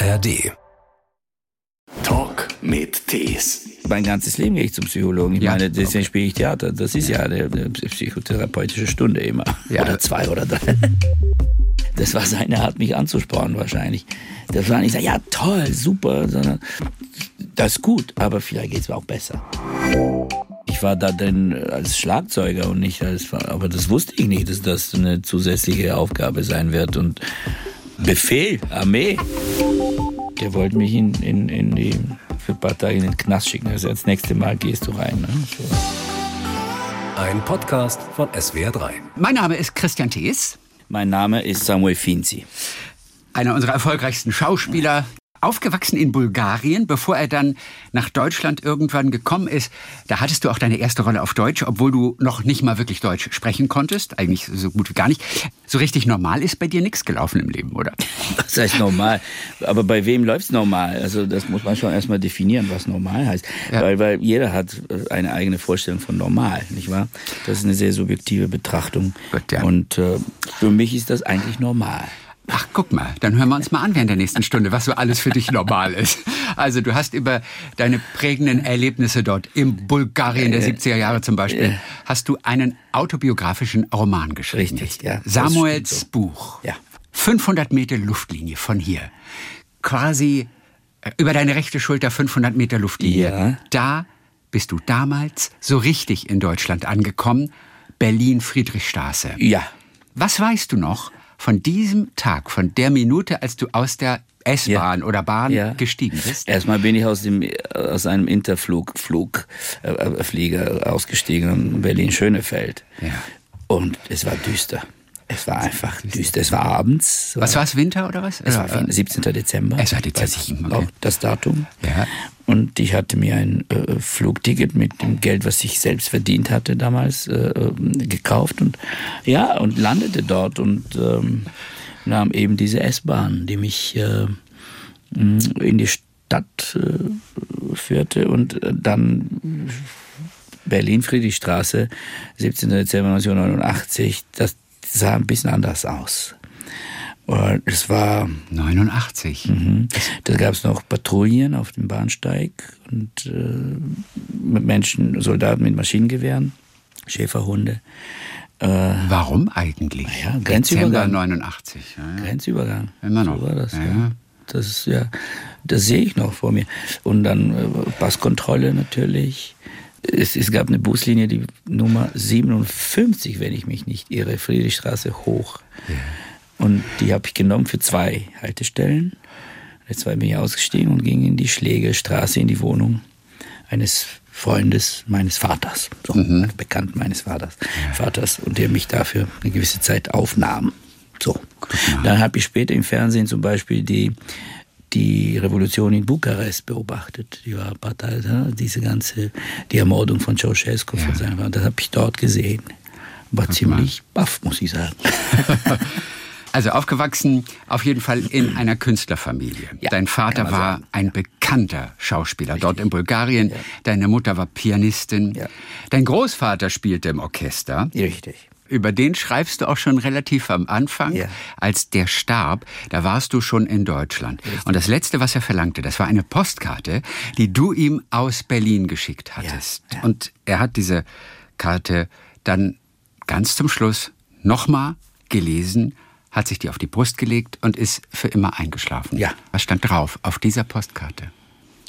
ARD. Talk mit Tees. Mein ganzes Leben gehe ich zum Psychologen. Ich Ja, meine, deswegen okay. spiele ich Theater. Das ist ja eine, eine psychotherapeutische Stunde immer. Ja. Oder zwei oder drei. Das war seine Art, mich anzuspornen wahrscheinlich. Das war nicht so, ja toll, super, sondern das ist gut, aber vielleicht geht es mir auch besser. Ich war da denn als Schlagzeuger und nicht als, aber das wusste ich nicht, dass das eine zusätzliche Aufgabe sein wird und Befehl, Armee. Der wollte mich in, in, in die, für ein paar Tage in den Knast schicken. Also das nächste Mal gehst du rein. Ne? So. Ein Podcast von SWR3. Mein Name ist Christian Thees, Mein Name ist Samuel Finzi. einer unserer erfolgreichsten Schauspieler. Aufgewachsen in Bulgarien, bevor er dann nach Deutschland irgendwann gekommen ist. Da hattest du auch deine erste Rolle auf Deutsch, obwohl du noch nicht mal wirklich Deutsch sprechen konntest. Eigentlich so gut wie gar nicht. So richtig normal ist bei dir nichts gelaufen im Leben, oder? Das heißt normal. Aber bei wem läuft's normal? Also das muss man schon erstmal definieren, was normal heißt. Ja. Weil, weil jeder hat äh, eine eigene Vorstellung von normal, nicht wahr? Das ist eine sehr subjektive Betrachtung. Gut, ja. Und äh, für mich ist das eigentlich normal. Ach, guck mal, dann hören wir uns mal an während der nächsten Stunde, was so alles für dich normal ist. Also, du hast über deine prägenden Erlebnisse dort im Bulgarien der 70er Jahre zum Beispiel, hast du einen autobiografischen Roman geschrieben. Richtig, ja. Samuels Buch. Ja. 500 Meter Luftlinie von hier. Quasi äh, über deine rechte Schulter 500 Meter Luftlinie. Ja. Da bist du damals so richtig in Deutschland angekommen. Berlin-Friedrichstraße. Ja. Was weißt du noch von diesem Tag, von der Minute, als du aus der S-Bahn Ja. oder Bahn Ja. gestiegen bist? Erstmal bin ich aus dem aus einem Interflug Flug, äh, äh, Flieger ausgestiegen in Berlin Schönefeld. Ja. Und es war düster. Es war einfach düster. Es war abends. Was war es, Winter oder was? Es war Oder, äh, 17. Dezember. Es war Dezember, Weiß ich okay. noch das Datum. Ja. Und ich hatte mir ein äh, Flugticket mit dem Geld, was ich selbst verdient hatte damals, äh, äh, gekauft und ja und landete dort und ähm, nahm eben diese S-Bahn, die mich äh, mh, in die Stadt äh, führte und dann Berlin Friedrichstraße 17. Dezember 1989. Das sah ein bisschen anders aus. Und es war 89. Mhm. Da gab es noch Patrouillen auf dem Bahnsteig und äh, mit Menschen, Soldaten mit Maschinengewehren, Schäferhunde. Äh, Warum eigentlich? ja, Dezember Grenzübergang. 89. Ja, ja. Grenzübergang. Immer noch. So war das, Ja, ja. ja. Das ist ja, das sehe ich noch vor mir. Und dann äh, Passkontrolle natürlich. Es, es gab eine Buslinie, die Nummer 57, wenn ich mich nicht irre, Friedrichstraße hoch. Und die habe ich genommen für zwei Haltestellen. Jetzt zwei bin ich ausgestiegen und ging in die Schlägerstraße, in die Wohnung eines Freundes meines Vaters, so eines Bekannten meines Vaters, Vaters, und der mich dafür eine gewisse Zeit aufnahm. So. Dann habe ich später im Fernsehen zum Beispiel die, die Revolution in Bukarest beobachtet. Die war Partei, diese ganze, die Ermordung von Ceausescu von seinem. Das habe ich dort gesehen. War ziemlich baff, muss ich sagen. Also aufgewachsen auf jeden Fall in einer Künstlerfamilie. Ja, Dein Vater war ein bekannter Schauspieler dort in Bulgarien. Deine Mutter war Pianistin. Ja. Dein Großvater spielte im Orchester. Richtig. Über den schreibst du auch schon relativ am Anfang. Ja. Als der starb, da warst du schon in Deutschland. Und das Letzte, was er verlangte, das war eine Postkarte, die du ihm aus Berlin geschickt hattest. Ja, ja. Und er hat diese Karte dann ganz zum Schluss nochmal gelesen, hat sich die auf die Brust gelegt und ist für immer eingeschlafen. Ja. Was stand drauf auf dieser Postkarte?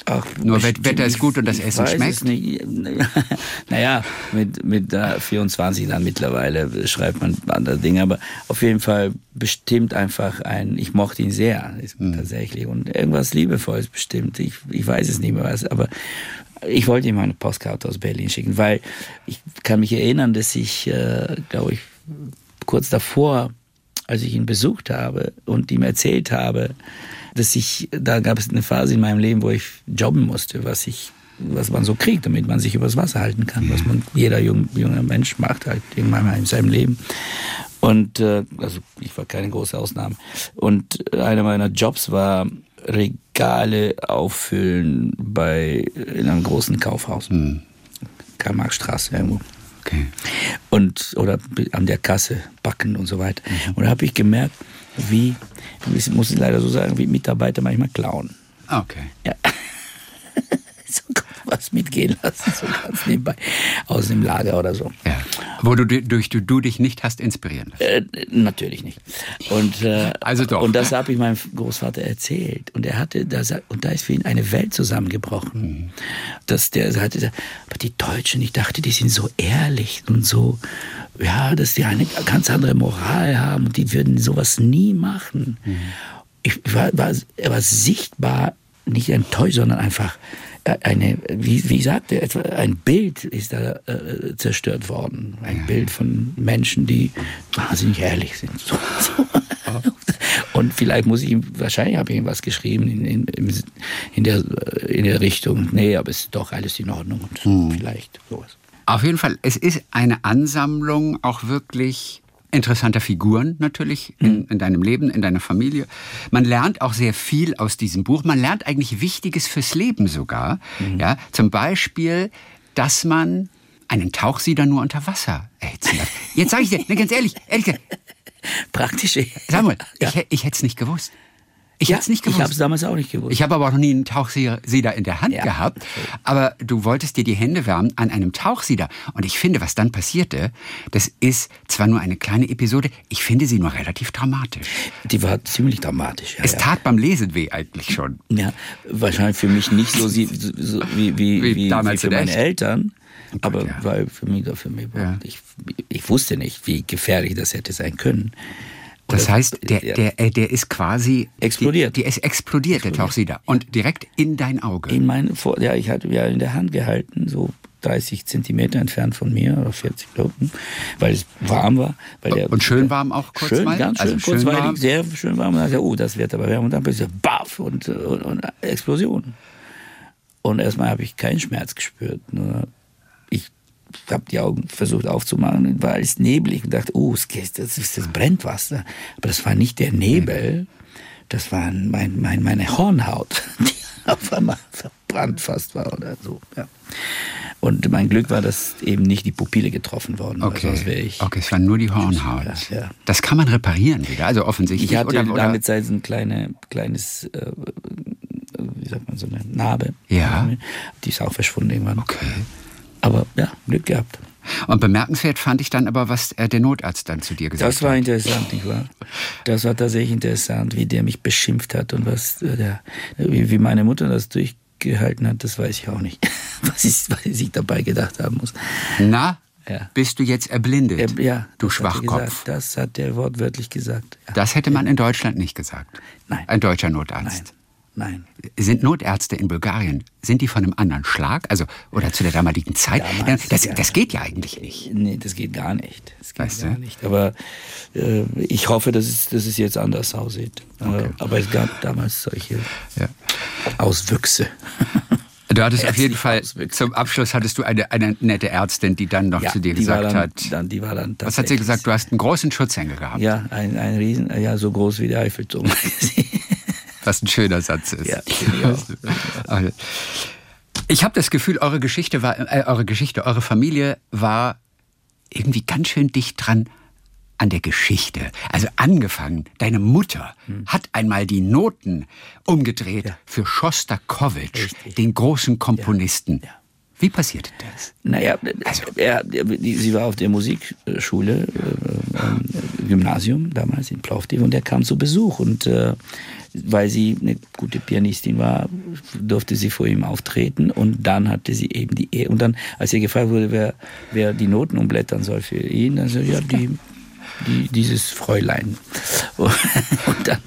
Ach, Nur Wetter ist gut und das Essen schmeckt? Naja, mit, mit äh, 24 dann mittlerweile schreibt man andere Dinge, aber auf jeden Fall bestimmt einfach ein, ich mochte ihn sehr, ist Mhm. tatsächlich, und irgendwas Liebevolles bestimmt, ich, ich weiß es nicht mehr was, aber ich wollte ihm eine Postkarte aus Berlin schicken, weil ich kann mich erinnern, dass ich, äh, glaube ich, kurz davor, als ich ihn besucht habe und ihm erzählt habe, dass ich, da gab es eine Phase in meinem Leben, wo ich jobben musste, was ich, was man so kriegt, damit man sich übers Wasser halten kann, was man jeder jung, junger Mensch macht halt irgendwann in seinem Leben. Und äh, also ich war keine große Ausnahme. Und einer meiner Jobs war Regale auffüllen bei in einem großen Kaufhaus. Karl-Marx-Straße irgendwo. Okay. Und, oder an der Kasse backen und so weiter. Und da habe ich gemerkt, wie, ich muss leider so sagen, wie Mitarbeiter manchmal klauen. Okay. Ja. so was mitgehen lassen, so ganz nebenbei. Aus dem Lager oder so. Ja. Wo du durch du, du dich nicht hast inspirieren lassen. Äh, natürlich nicht. Und, äh, Also doch. Und das habe ich meinem Großvater erzählt. Und er hatte, das, und da ist für ihn eine Welt zusammengebrochen. Mhm. Dass der hatte, aber die Deutschen, ich dachte, die sind so ehrlich und so, ja, dass die eine ganz andere Moral haben und die würden sowas nie machen. Mhm. Ich war, war, er war sichtbar nicht enttäuscht, sondern einfach eine, wie, wie sagte er, etwa ein Bild ist da äh, zerstört worden. Ein Bild von Menschen, die wahnsinnig ehrlich sind. So, so. Und vielleicht muss ich ihm, wahrscheinlich habe ich ihm was geschrieben in, in, in, der, in der Richtung, nee, aber es ist doch alles in Ordnung und vielleicht sowas. Auf jeden Fall, es ist eine Ansammlung auch wirklich interessanter Figuren natürlich in, in deinem Leben, in deiner Familie. Man lernt auch sehr viel aus diesem Buch. Man lernt eigentlich Wichtiges fürs Leben sogar. Ja, zum Beispiel, dass man einen Tauchsieder nur unter Wasser erhitzen darf. Jetzt sage ich dir, ganz ehrlich, ehrlich gesagt, Praktische. Samuel, ja. ich, ich hätte es nicht gewusst. Ich ja, es nicht Ich habe es gewusst. damals auch nicht gewusst. Ich habe aber auch noch nie einen Tauchsieder in der Hand Ja. gehabt. Aber du wolltest dir die Hände wärmen an einem Tauchsieder. Und ich finde, was dann passierte, das ist zwar nur eine kleine Episode, ich finde sie nur relativ dramatisch. Die war ziemlich dramatisch. Ja, Es tat beim Lesen weh eigentlich schon. Ja, wahrscheinlich für mich nicht so, wie, wie, Wie wie, wie, damals für in meine echt. Eltern. Aber ja. weil für mich, für mich ich, ich wusste nicht, wie gefährlich das hätte sein können. Das heißt, der, ja, der, äh, der ist quasi Explodiert. Die, die ist explodiert, der Tauchsieder. Und direkt in dein Auge. in mein, Vor- ja, ich hatte ja in der Hand gehalten, so 30 Zentimeter entfernt von mir oder 40 glaube ich, weil es warm war. Weil der, Und schön warm auch kurz schön, mal? Ganz schön, Also schön kurzweilig, warm? sehr schön warm. Und dann dachte ich, oh, das wird aber wärmer. Und dann plötzlich baff und, und, und Explosion. Und erstmal habe ich keinen Schmerz gespürt. Nur habe die Augen versucht aufzumachen und war alles neblig und dachte, oh, es geht, das, ist- das brennt was. Aber das war nicht der Nebel, das war mein, mein, meine Hornhaut, die auf einmal verbrannt fast war oder so. Ja. Und mein Glück war, dass eben nicht die Pupille getroffen worden war, ich. okay, es war nur die Hornhaut. Ja, ja. Das kann man reparieren wieder, also offensichtlich. Ich hatte oder, oder, lange Zeit so ein kleine, kleines, äh, wie sagt man, so eine Narbe. Ja. Die ist auch verschwunden irgendwann. Okay. Aber ja, Glück gehabt. Und bemerkenswert fand ich dann aber, was äh, der Notarzt dann zu dir gesagt Das war hat. interessant, nicht wahr? Das war tatsächlich interessant, wie der mich beschimpft hat und was äh, der, wie, wie meine Mutter das durchgehalten hat, das weiß ich auch nicht. Was ich, was ich sich dabei gedacht haben muss. Na, Ja. bist du jetzt erblindet? Er, ja, du hat Schwachkopf. Gesagt. Das hat der wortwörtlich gesagt. Ja. Das hätte man in Deutschland nicht gesagt. Nein. Ein deutscher Notarzt. nein. Sind Notärzte in Bulgarien, sind die von einem anderen Schlag? Also, oder zu der damaligen Zeit? Damals, das, ja. das geht ja eigentlich nicht. Nee, das geht gar nicht. Das geht Weißt gar du? nicht. Aber äh, ich hoffe, dass es, dass es jetzt anders aussieht. Äh, aber es gab damals solche Ja. Auswüchse. Du hattest auf Ärztliche jeden Fall, zum Abschluss hattest du eine, eine nette Ärztin, die dann noch Ja, zu dir gesagt dann, hat. Dann, die war dann was hat sie gesagt? Du hast einen großen Schutzengel gehabt. Ja, ein, ein Riesen, ja, so groß wie der Eiffelturm. Was ein schöner Satz ist. Ja, ich habe das Gefühl, eure Geschichte war, äh, eure Geschichte, eure Familie war irgendwie ganz schön dicht dran an der Geschichte. Also angefangen, deine Mutter hat einmal die Noten umgedreht Hm. Ja. für Schostakowitsch, Richtig. den großen Komponisten. Ja. Wie passierte das? Naja, Also- er, die, sie war auf der Musikschule, äh, äh, Gymnasium damals in Plovdiv und er kam zu Besuch und äh, weil sie eine gute Pianistin war, durfte sie vor ihm auftreten und dann hatte sie eben die Ehe. Und dann, als ihr gefragt wurde, wer, wer die Noten umblättern soll für ihn, dann so, ja, die, die, dieses Fräulein. Und dann,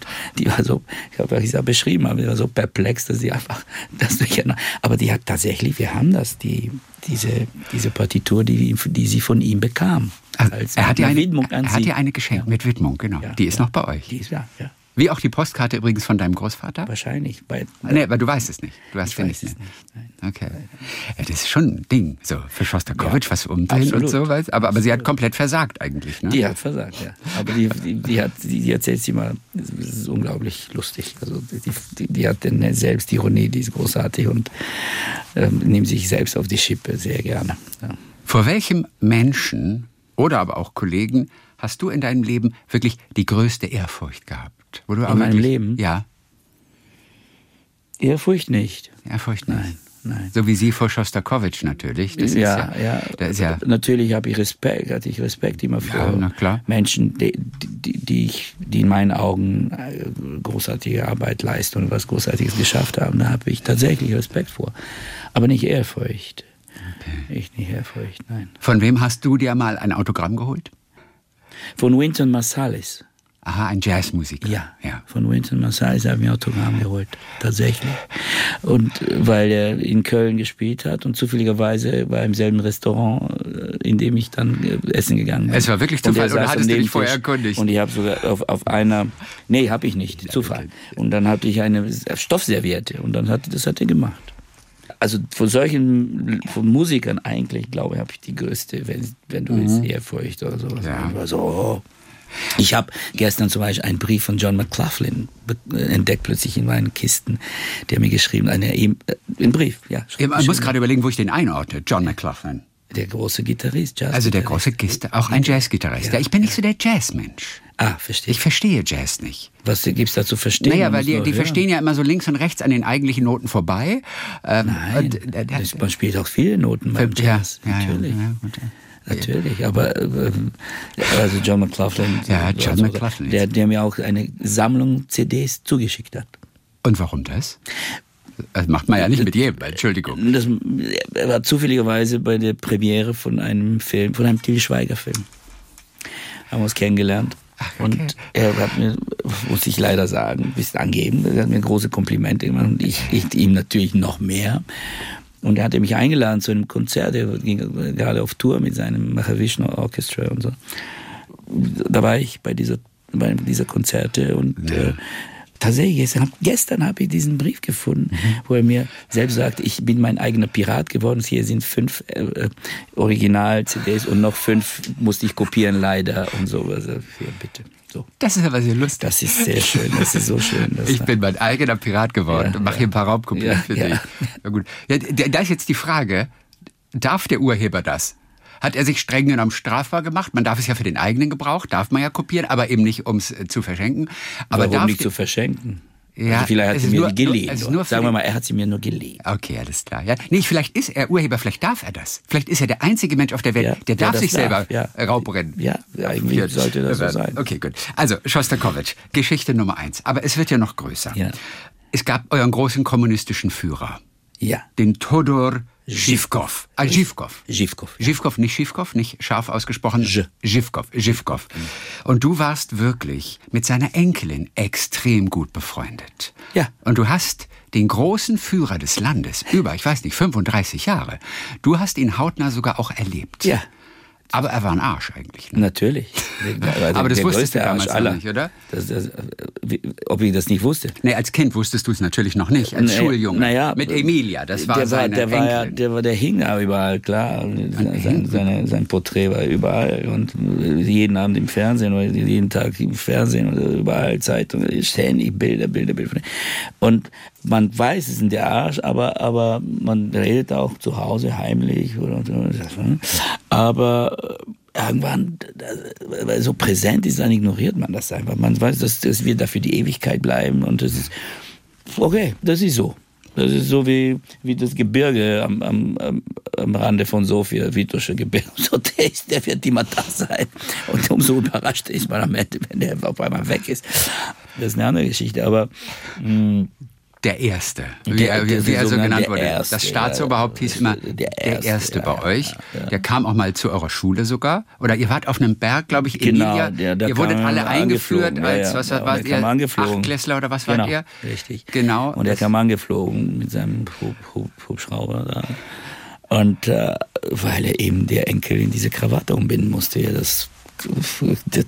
die war so, ich habe ja beschrieben, aber die war so perplex, dass sie einfach das durcheinander. Aber die hat tatsächlich, wir haben das, die, diese, diese Partitur, die, die sie von ihm bekam. Als er hat dir eine, Widmung an er hat sie. dir eine geschenkt mit Widmung, genau. Ja, die ist ja. noch bei euch. Die ist, ja, ja, Wie auch die Postkarte übrigens von deinem Großvater? wahrscheinlich. Bei, Nee, aber du weißt es nicht. Du hast ja nicht. es ne? nicht, Okay. Ja, das ist schon ein Ding, so für Schostakowitsch, Ja, was umdrehen und so. Aber, aber sie hat komplett versagt eigentlich. Ne? Die hat versagt, ja. Aber die, die, die, hat, die, die erzählt sie mal, das ist unglaublich lustig. Also die, die, die hat eine Selbstironie, die ist großartig und ähm, nimmt sich selbst auf die Schippe sehr gerne. Ja. Vor welchem Menschen oder aber auch Kollegen hast du in deinem Leben wirklich die größte Ehrfurcht gehabt? Wo du in meinem Leben? Ja. Ehrfurcht nicht. Ehrfurcht nicht. Nein. Nein. So wie Sie vor Schostakowitsch natürlich. Das ja, ja, ja. ja. Natürlich habe ich Respekt, hatte ich Respekt immer vor ja, Menschen, die, die, die, ich, die in meinen Augen äh, großartige Arbeit leisten und was Großartiges geschafft haben. Da habe ich tatsächlich Respekt vor. Aber nicht Ehrfurcht. Okay. Ich nicht Ehrfurcht, nein. Von wem hast du dir mal ein Autogramm geholt? Von Wynton Marsalis. Aha, ein Jazzmusiker. Ja, ja. Von Wynton Marsalis habe ich mir Autogramm geholt, tatsächlich. Und äh, weil er in Köln gespielt hat und zufälligerweise war im selben Restaurant, äh, in dem ich dann äh, essen gegangen bin. Es war wirklich Zufall, oder hattest du dich vorher erkundigt? Und ich habe sogar auf, auf einer, nee, habe ich nicht, Zufall. Und dann hatte ich eine Stoffserviette und dann hat, das hat er gemacht also von solchen von Musikern eigentlich, glaube ich, habe ich die größte, wenn, wenn du mhm. Ehrfurcht oder sowas. Ja. So, oh, ich habe gestern zum Beispiel einen Brief von John McLaughlin entdeckt plötzlich in meinen Kisten, der mir geschrieben hat, einen Brief, ja. Ich muss gerade überlegen, wo ich den einordne, John McLaughlin. Der große Gitarrist, Jazz. Also der große Gitarrist, auch ein Jazzgitarrist. Ja, ich bin nicht so der Jazzmensch. Ah, verstehe. Ich verstehe Jazz nicht. Was gibt es da zu verstehen? Naja, weil die, die verstehen ja immer so links und rechts an den eigentlichen Noten vorbei. Ähm, Nein, und, äh, man spielt auch viele Noten beim Jazz, ja, natürlich. Ja, ja, Natürlich, aber äh, also John McLaughlin, ja, John also, McLaughlin der, der mir auch eine Sammlung CDs zugeschickt hat. Und warum das? Das macht man ja nicht mit jedem, Entschuldigung. Das war zufälligerweise bei der Premiere von einem Film, von einem Til Schweiger-Film. Haben wir uns kennengelernt. Ach, okay. Und er hat mir, muss ich leider sagen, ein bisschen angeben, er hat mir große Komplimente gemacht und ich, ich ihm natürlich noch mehr. Und er hatte mich eingeladen zu einem Konzert, er ging gerade auf Tour mit seinem Mahavishnu Orchestra und so. Da war ich bei dieser, bei dieser Konzerte und ja. äh, tatsächlich, gestern, gestern habe ich diesen Brief gefunden, mhm. wo er mir selbst sagt, ich bin mein eigener Pirat geworden. Hier sind fünf äh, äh Original-CDs und noch fünf musste ich kopieren, leider und so. Also, hier, bitte. So. Das ist aber sehr lustig. Das ist sehr schön, das ist so schön. ich bin mein eigener Pirat geworden ja, und mache ja. hier ein paar Raubkopien ja, für dich. Ja. gut. Da ist jetzt die Frage, darf der Urheber das? Hat er sich streng genommen strafbar gemacht? Man darf es ja für den eigenen Gebrauch, darf man ja kopieren, aber eben nicht, um es äh, zu verschenken. Aber Warum nicht zu verschenken? Ja, also vielleicht hat sie mir nur, die geliehen. Sagen wir mal, er hat sie mir nur geliehen. Okay, alles klar. Ja. Nee, vielleicht ist er Urheber, vielleicht darf er das. Vielleicht ist er der einzige Mensch auf der Welt, ja, der, der darf sich darf. selber ja. Raubrennen. Ja, eigentlich ja, sollte das so sein. Okay, gut. Also, Schostakowitsch, Geschichte Nummer eins. Aber es wird ja noch größer. Ja. Es gab euren großen kommunistischen Führer. Ja. Den Todor Zhivkov. Ah, Zhivkov. Zhivkov. Zhivkov, nicht Zhivkov, nicht scharf ausgesprochen. Zhivkov. Zhivkov. Und du warst wirklich mit seiner Enkelin extrem gut befreundet. Ja. Und du hast den großen Führer des Landes, über, ich weiß nicht, 35 Jahre, du hast ihn hautnah sogar auch erlebt. Ja. Aber er war ein Arsch eigentlich. Ne? Natürlich. Also aber das der wusstest du damals aller. nicht, oder? Das, das, ob ich das nicht wusste? Nee, als Kind wusstest du es natürlich noch nicht, als nee, Schuljunge. Naja, Mit Emilia, das war der seine der war ja, der war der hing da überall, klar. Sein, seine, sein Porträt war überall und jeden Abend im Fernsehen oder jeden Tag im Fernsehen oder überall Zeitungen, ständig Bilder, Bilder, Bilder. Und man weiß, es ist der Arsch, aber, aber man redet auch zu Hause heimlich. Oder, aber äh, irgendwann weil so präsent ist, dann ignoriert man das einfach. Man weiß, dass das wird dafür die Ewigkeit bleiben und das ist okay, das ist so. Das ist so wie, wie das Gebirge am, am, am Rande von Sofia, Vitosche Gebirge. So, der, ist, der wird immer da sein. Und umso überrascht ist man am Ende, wenn der auf einmal weg ist. Das ist eine andere Geschichte. Aber mh, mm, der Erste, wie, der, wie, wie er so genannt wurde. Erste, das Staatsoberhaupt hieß immer der Erste, der Erste bei euch. Der kam auch mal zu eurer Schule sogar. Oder ihr wart auf einem Berg, glaube ich, genau, Emilia. Der, der ihr wurdet alle eingeführt als, was ja, wart ihr? Achtklässler oder was genau, wart ihr? Richtig. Genau. Und er kam angeflogen mit seinem Hub, Hub, Hubschrauber da. Und äh, weil er eben der Enkel in diese Krawatte umbinden musste, ja, das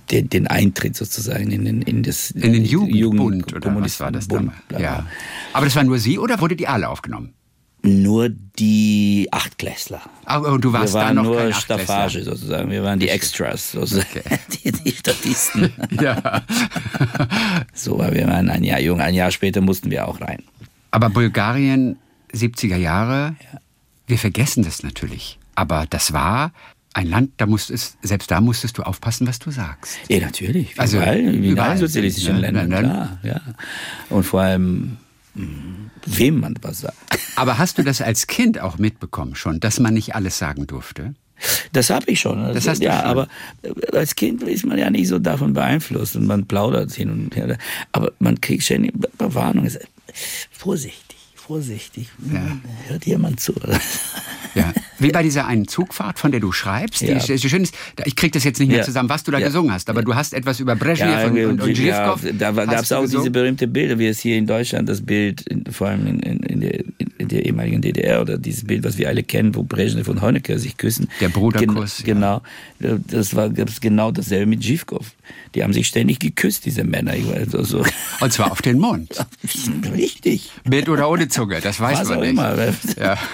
den Eintritt sozusagen in, den, in das in den Jugendbund Jugend oder was war das Bund, Ja. Aber das war nur Sie oder wurde die alle aufgenommen? Nur die Achtklässler. Aber und du warst Wir waren da noch nur Staffage sozusagen. Wir waren die Extras, sozusagen. Okay. die, die Statisten. ja. so, weil wir waren ein Jahr jung. Ein Jahr später mussten wir auch rein. Aber Bulgarien, 70er Jahre, ja. wir vergessen das natürlich. Aber das war ein Land, da musstest, selbst da musstest du aufpassen, was du sagst. Ja, natürlich. Also, überall, in überall. sozialistischen Ja, Ländern, klar. Ja. Und vor allem, mh, wem man was sagt. Aber hast du das als Kind auch mitbekommen schon, dass man nicht alles sagen durfte? Das habe ich schon. Das hast du ja, schon. aber äh, als Kind ist man ja nicht so davon beeinflusst und man plaudert hin und her. Aber man kriegt ständig Warnung. Vorsichtig, vorsichtig. Hört jemand zu? Ja. Wie bei dieser einen Zugfahrt, von der du schreibst. Ja. Die, die schön ist, ich krieg das jetzt nicht mehr Ja. zusammen, was du da Ja. gesungen hast, aber du hast etwas über Brezhnev und, und, und Zhivkov. da gab es auch gesungen. diese berühmte Bilder, wie es hier in Deutschland das Bild, in, vor allem in, in, der, in der ehemaligen DDR oder dieses Bild, was wir alle kennen, wo Brezhnev und Honecker sich küssen. Der Bruderkuss, Gen. Genau, das war gab's genau dasselbe mit Zhivkov. Die haben sich ständig geküsst, diese Männer. Ich weiß, so, so. Und zwar auf den Mund. Richtig. Mit oder ohne Zunge, das weiß Was man nicht. immer. Ja.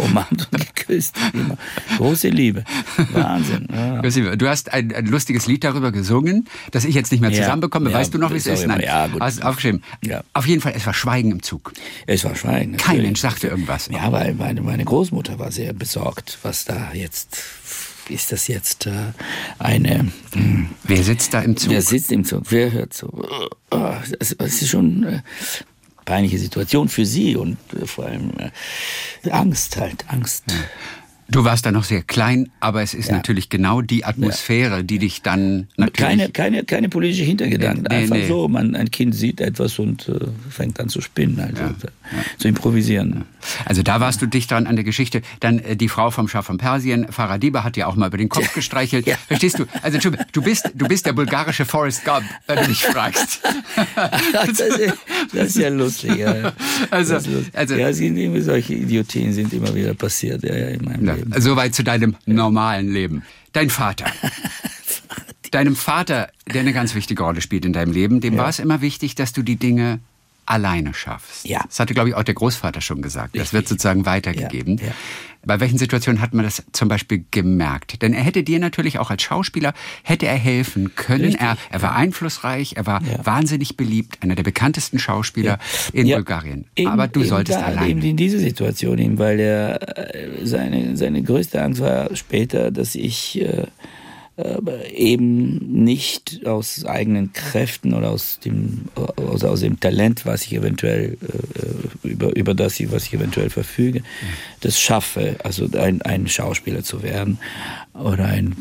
Umarmt und geküsst. Immer. Große Liebe. Wahnsinn. Ja. Du hast ein, ein lustiges Lied darüber gesungen, das ich jetzt nicht mehr zusammenbekomme. Ja, weißt du noch, wie es ist? immer. Ja, gut. Hast aufgeschrieben. Ja. Auf jeden Fall, es war Schweigen im Zug. Es war Schweigen. Kein natürlich. Mensch sagte irgendwas. Ja, weil meine, meine Großmutter war sehr besorgt, was da jetzt, ist das jetzt äh, eine, hm, Wer sitzt da im Zug? wer sitzt im Zug, wer hört so, oh, das, das ist schon peinliche Situation für sie und äh, vor allem äh, Angst halt, Angst. Du warst da noch sehr klein, aber es ist Ja. natürlich genau die Atmosphäre, die dich dann natürlich... Keine, keine, keine politische Hintergedanken. Nee, Einfach nee. so, man, ein Kind sieht etwas und äh, fängt an zu spinnen, also äh, zu improvisieren. Also da warst du dicht dran an der Geschichte. Dann äh, die Frau vom Schah von Persien, Faradiba, hat dir auch mal über den Kopf gestreichelt. Ja. Verstehst du? Also du bist, du bist der bulgarische Forrest Gump, wenn du mich fragst. das, ist, das ist ja lustig. Ja. Also- lustig. also- ja, sind solche Idiotien sind immer wieder passiert ja, ja, in meinem Ja, Leben. Soweit zu deinem normalen Leben. Dein Vater. Deinem Vater, der eine ganz wichtige Rolle spielt in deinem Leben, dem war es immer wichtig, dass du die Dinge alleine schaffst. Ja. Das hatte, glaube ich, auch der Großvater schon gesagt. Das Richtig. wird sozusagen weitergegeben. Ja, ja. Bei welchen Situationen hat man das zum Beispiel gemerkt? Denn er hätte dir natürlich auch als Schauspieler, hätte er helfen können. Richtig, Er, er war einflussreich, er war Ja. wahnsinnig beliebt, einer der bekanntesten Schauspieler in Ja, Bulgarien. eben- Aber du solltest da, alleine. Eben in dieser Situation, weil er, äh, seine, seine größte Angst war später, dass ich äh, eben nicht aus eigenen Kräften oder aus dem, aus, aus dem Talent, was ich eventuell, äh, über, über das was ich eventuell verfüge, das schaffe, also ein, ein Schauspieler zu werden oder ein,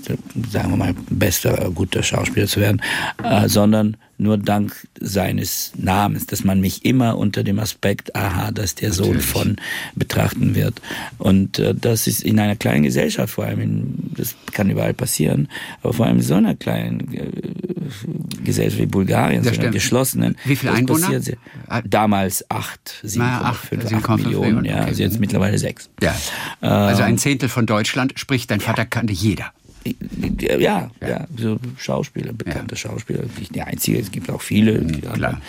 sagen wir mal, bester, guter Schauspieler zu werden, äh, sondern nur dank seines Namens, dass man mich immer unter dem Aspekt, aha, dass der Sohn Natürlich. von betrachten wird. Und äh, das ist in einer kleinen Gesellschaft vor allem, in, das kann überall passieren, aber vor allem in so einer kleinen äh, Gesellschaft wie Bulgarien, so einer geschlossenen. Wie viele Einwohner? passiert Ah. Damals acht, 7,5, Na, acht, 8, 7,5 Millionen, Millionen, ja, okay. also jetzt mittlerweile sechs. Ja. Also Ähm, ein Zehntel von Deutschland, sprich, dein Vater kannte jeder. Ja, ja, so Schauspieler, bekannte Schauspieler, nicht die einzige, es gibt auch viele. die klar.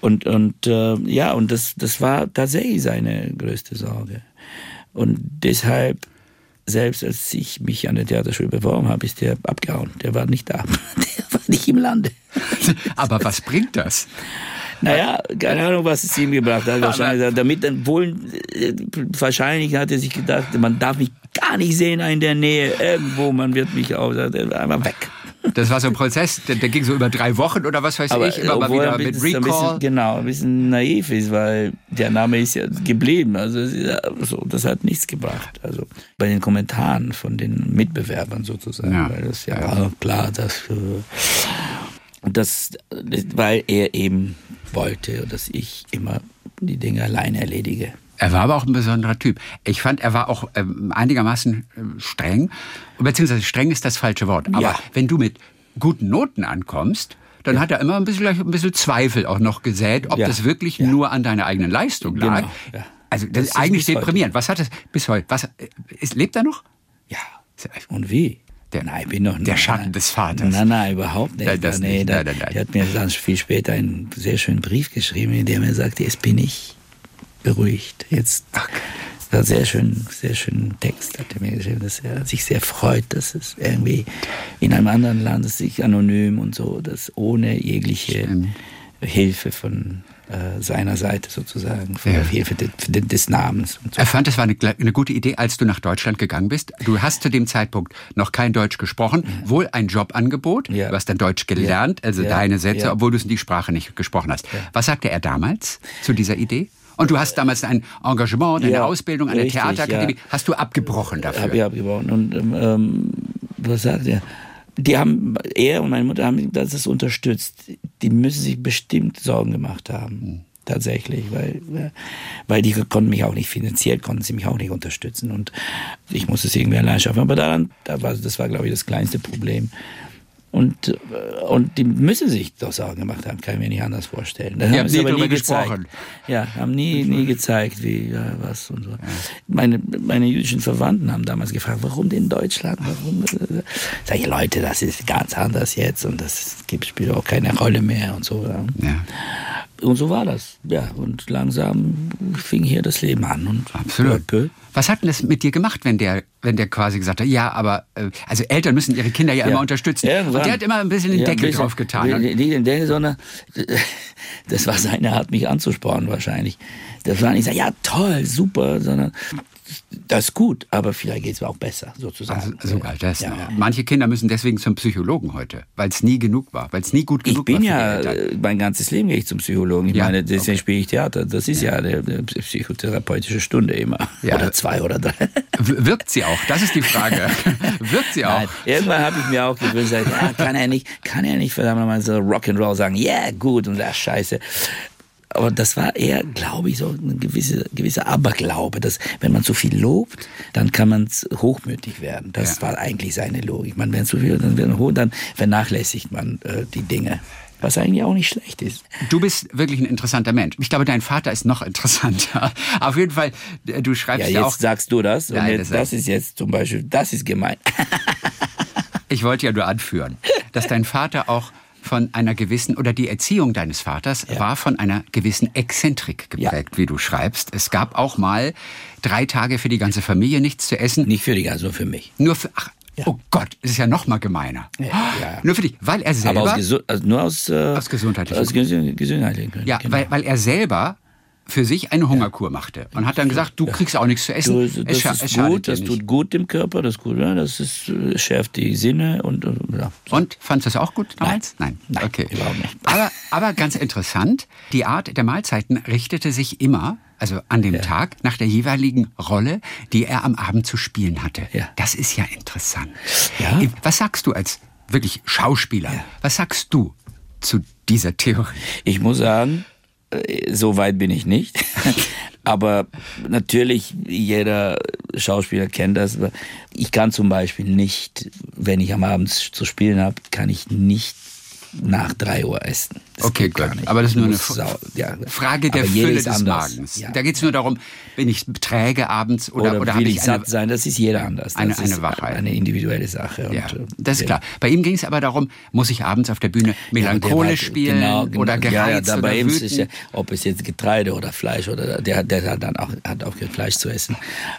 Und, und äh, ja, und das, das war tatsächlich seine größte Sorge. Und deshalb, selbst als ich mich an der Theaterschule beworben habe, ist der abgehauen. Der war nicht da. Der war nicht im Lande. Aber was bringt das? Naja, keine Ahnung, was es ihm gebracht hat. Wahrscheinlich, damit dann wohl, äh, wahrscheinlich hat er sich gedacht, man darf mich gar nicht sehen in der Nähe, irgendwo, man wird mich auch, einfach weg. Das war so ein Prozess, der, der ging so über drei Wochen oder was weiß ich, immer mal wieder mit bisschen, ein Recall. bisschen, genau, ein bisschen naiv ist, weil der Name ist ja geblieben. Also ja so, das hat nichts gebracht. Also bei den Kommentaren von den Mitbewerbern sozusagen, Ja. weil das ja, war klar, dass äh, das, weil er eben wollte, dass ich immer die Dinge alleine erledige. Er war aber auch ein besonderer Typ. Ich fand, er war auch ähm, einigermaßen ähm, streng. Beziehungsweise streng ist das falsche Wort. Aber Ja. wenn du mit guten Noten ankommst, dann hat er immer ein bisschen, ein bisschen Zweifel auch noch gesät, ob Ja. das wirklich Ja. nur an deiner eigenen Leistung lag. Genau, ja. Also das, Das ist eigentlich deprimierend. Was hat es bis heute? Was, äh, ist, lebt er noch? Ja. Und wie? Der- nein, bin noch der Schatten nein. des Vaters. Nein, nein, überhaupt nicht. Nein, das nee, nicht. Nein, nein, nein. Der hat mir dann viel später einen sehr schönen Brief geschrieben, in dem er sagte, jetzt bin ich beruhigt. Jetzt ein sehr schön, sehr schönen Text hat er mir geschrieben, dass er sich sehr freut, dass es irgendwie in einem anderen Land, dass sich anonym und so, dass ohne jegliche Hilfe von äh, seiner Seite sozusagen, von ja. Hilfe des, des Namens. So. Er fand, es war eine, eine, gute Idee, als du nach Deutschland gegangen bist. Du hast zu dem Zeitpunkt noch kein Deutsch gesprochen, ja. wohl ein Jobangebot. Ja. Du hast dann Deutsch gelernt, also deine Sätze, obwohl du die Sprache nicht gesprochen hast. Was sagte er damals zu dieser Idee? Und du hast damals ein Engagement, eine ja, Ausbildung, eine richtig, Theaterakademie, ja. hast du abgebrochen dafür? Hab ich abgebrochen. Und ähm, ähm, was sagt er? Die haben, er und meine Mutter haben das unterstützt. Die müssen sich bestimmt Sorgen gemacht haben. Mhm. Tatsächlich, weil, weil die konnten mich auch nicht finanziell, konnten sie mich auch nicht unterstützen. Und ich musste es irgendwie allein schaffen. Aber daran, da war, das war, glaube ich, das kleinste Problem. Und, äh, und die müssen sich doch Sorgen gemacht haben, kann ich mir nicht anders vorstellen. Das haben sie aber nie gezeigt. Gesprochen. Ja, haben nie, nie gezeigt, wie, ja, was und so. Ja. Meine, meine jüdischen Verwandten haben damals gefragt, warum in Deutschland? Warum? Sag ich, Leute, das ist ganz anders jetzt und das gibt, spielt auch keine Rolle mehr und so. Ja. Und so war das. Ja, und langsam fing hier das Leben an. Und Absolut. Peu. Was hat denn das mit dir gemacht, wenn der, wenn der quasi gesagt hat, ja, aber äh, also Eltern müssen ihre Kinder ja, ja immer unterstützen. Irgendwann. Und der hat immer ein bisschen den ja, Deckel bisschen, drauf getan. Nicht den Deckel, sondern das war seine Art, mich anzuspornen wahrscheinlich. Das war nicht so, ja toll, super, sondern das ist gut, aber vielleicht geht es auch besser, sozusagen. Also, sogar das. Ja. Manche Kinder müssen deswegen zum Psychologen heute, weil es nie genug war, weil es nie gut genug ich bin war. Ich bin ja, mein ganzes Leben gehe ich zum Psychologen. Ich ja, meine, deswegen okay. spiele ich Theater. Das ist ja, ja eine psychotherapeutische Stunde immer. Oder zwei oder drei. Wirkt sie auch? Das ist die Frage. Wirkt sie auch? Nein, irgendwann habe ich mir auch gewünscht, ja, kann er nicht, kann er nicht verdammt mal so Rock'n'Roll sagen, ja, yeah, gut und das scheiße. Aber das war eher, glaube ich, so ein gewisser gewisse Aberglaube, dass wenn man zu viel lobt, dann kann man hochmütig werden. Das ja. war eigentlich seine Logik. Man, wenn zu viel, dann, wird hoch, dann vernachlässigt man äh, die Dinge was eigentlich auch nicht schlecht ist. Du bist wirklich ein interessanter Mensch. Ich glaube, dein Vater ist noch interessanter. Auf jeden Fall, du schreibst ja, ja auch. Jetzt sagst du das. Und Nein, jetzt, das, das ist jetzt zum Beispiel, das ist gemein. ich wollte ja nur anführen, dass dein Vater auch von einer gewissen, oder die Erziehung deines Vaters ja. war von einer gewissen Exzentrik geprägt, ja. wie du schreibst. Es gab auch mal drei Tage für die ganze Familie nichts zu essen. Nicht für die ganze, nur für mich. Nur für, ach, ja. Oh Gott, es ist ja noch mal gemeiner. Ja, ja. Nur für dich, weil er selber. Aber aus, also nur aus, äh, aus gesundheitlichen aus gesundheitlichen Gründen. Ja, genau. weil, weil er selber für sich eine Hungerkur machte und hat dann gesagt, du kriegst auch nichts zu essen. Du, das es, ist gut, das tut gut dem Körper, das gut, das ist, äh, schärft die Sinne und ja. Und fandest du das auch gut damals? Nein, Nein. okay, überhaupt nicht. Aber, aber ganz interessant, die Art der Mahlzeiten richtete sich immer, also an dem ja. Tag, nach der jeweiligen Rolle, die er am Abend zu spielen hatte. Ja. Das ist ja interessant. Ja. Was sagst du als wirklich Schauspieler? Was sagst du zu dieser Theorie? Ich muss sagen, äh, so weit bin ich nicht. Aber natürlich, jeder Schauspieler kennt das. Ich kann zum Beispiel nicht, wenn ich am Abend zu spielen habe, kann ich nicht nach drei Uhr essen. Das okay, gut. Aber das ist nur eine Sau, ja. Frage der Fülle des anders. Magens. Ja. Da geht es nur darum, bin ich träge abends oder, oder, oder will ich, satt sein? Das ist jeder anders. Das eine, eine Wahrheit. Eine individuelle Sache. Ja, und, das ist klar. Bei ihm ging es aber darum, muss ich abends auf der Bühne melancholisch ja, spielen genau, genau, oder gereizt ja, ja, oder bei ihm ist ja, ob es jetzt Getreide oder Fleisch oder der, der hat dann auch, hat auch Fleisch zu essen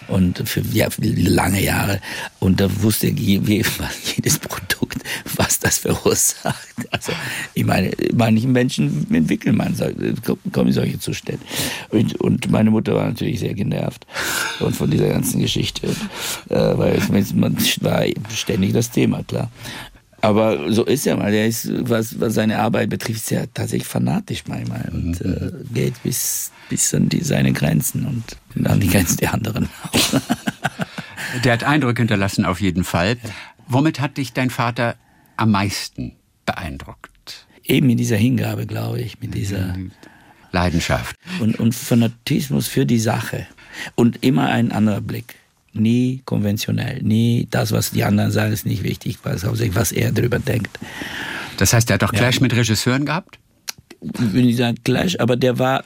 und für ja, lange Jahre und da wusste jedes Produkt, was das verursacht. Also ich meine, manchen Menschen entwickeln man, kommen solche Zustände. Und, und, meine Mutter war natürlich sehr genervt und von dieser ganzen Geschichte, äh, weil man war ständig das Thema, klar. Aber so ist er mal. Der ist, was, was seine Arbeit betrifft, sehr tatsächlich fanatisch manchmal und mhm. äh, geht bis, bis an die, seine Grenzen und an die Grenzen der anderen. der hat Eindruck hinterlassen auf jeden Fall. Womit hat dich dein Vater am meisten beeindruckt? eben in dieser Hingabe, glaube ich, mit dieser Leidenschaft. Und, und Fanatismus für die Sache. Und immer ein anderer Blick. Nie konventionell. Nie das, was die anderen sagen, ist nicht wichtig, was, was er darüber denkt. Das heißt, er hat Clash ja. mit Regisseuren gehabt? Will nicht sagen Clash, aber der war,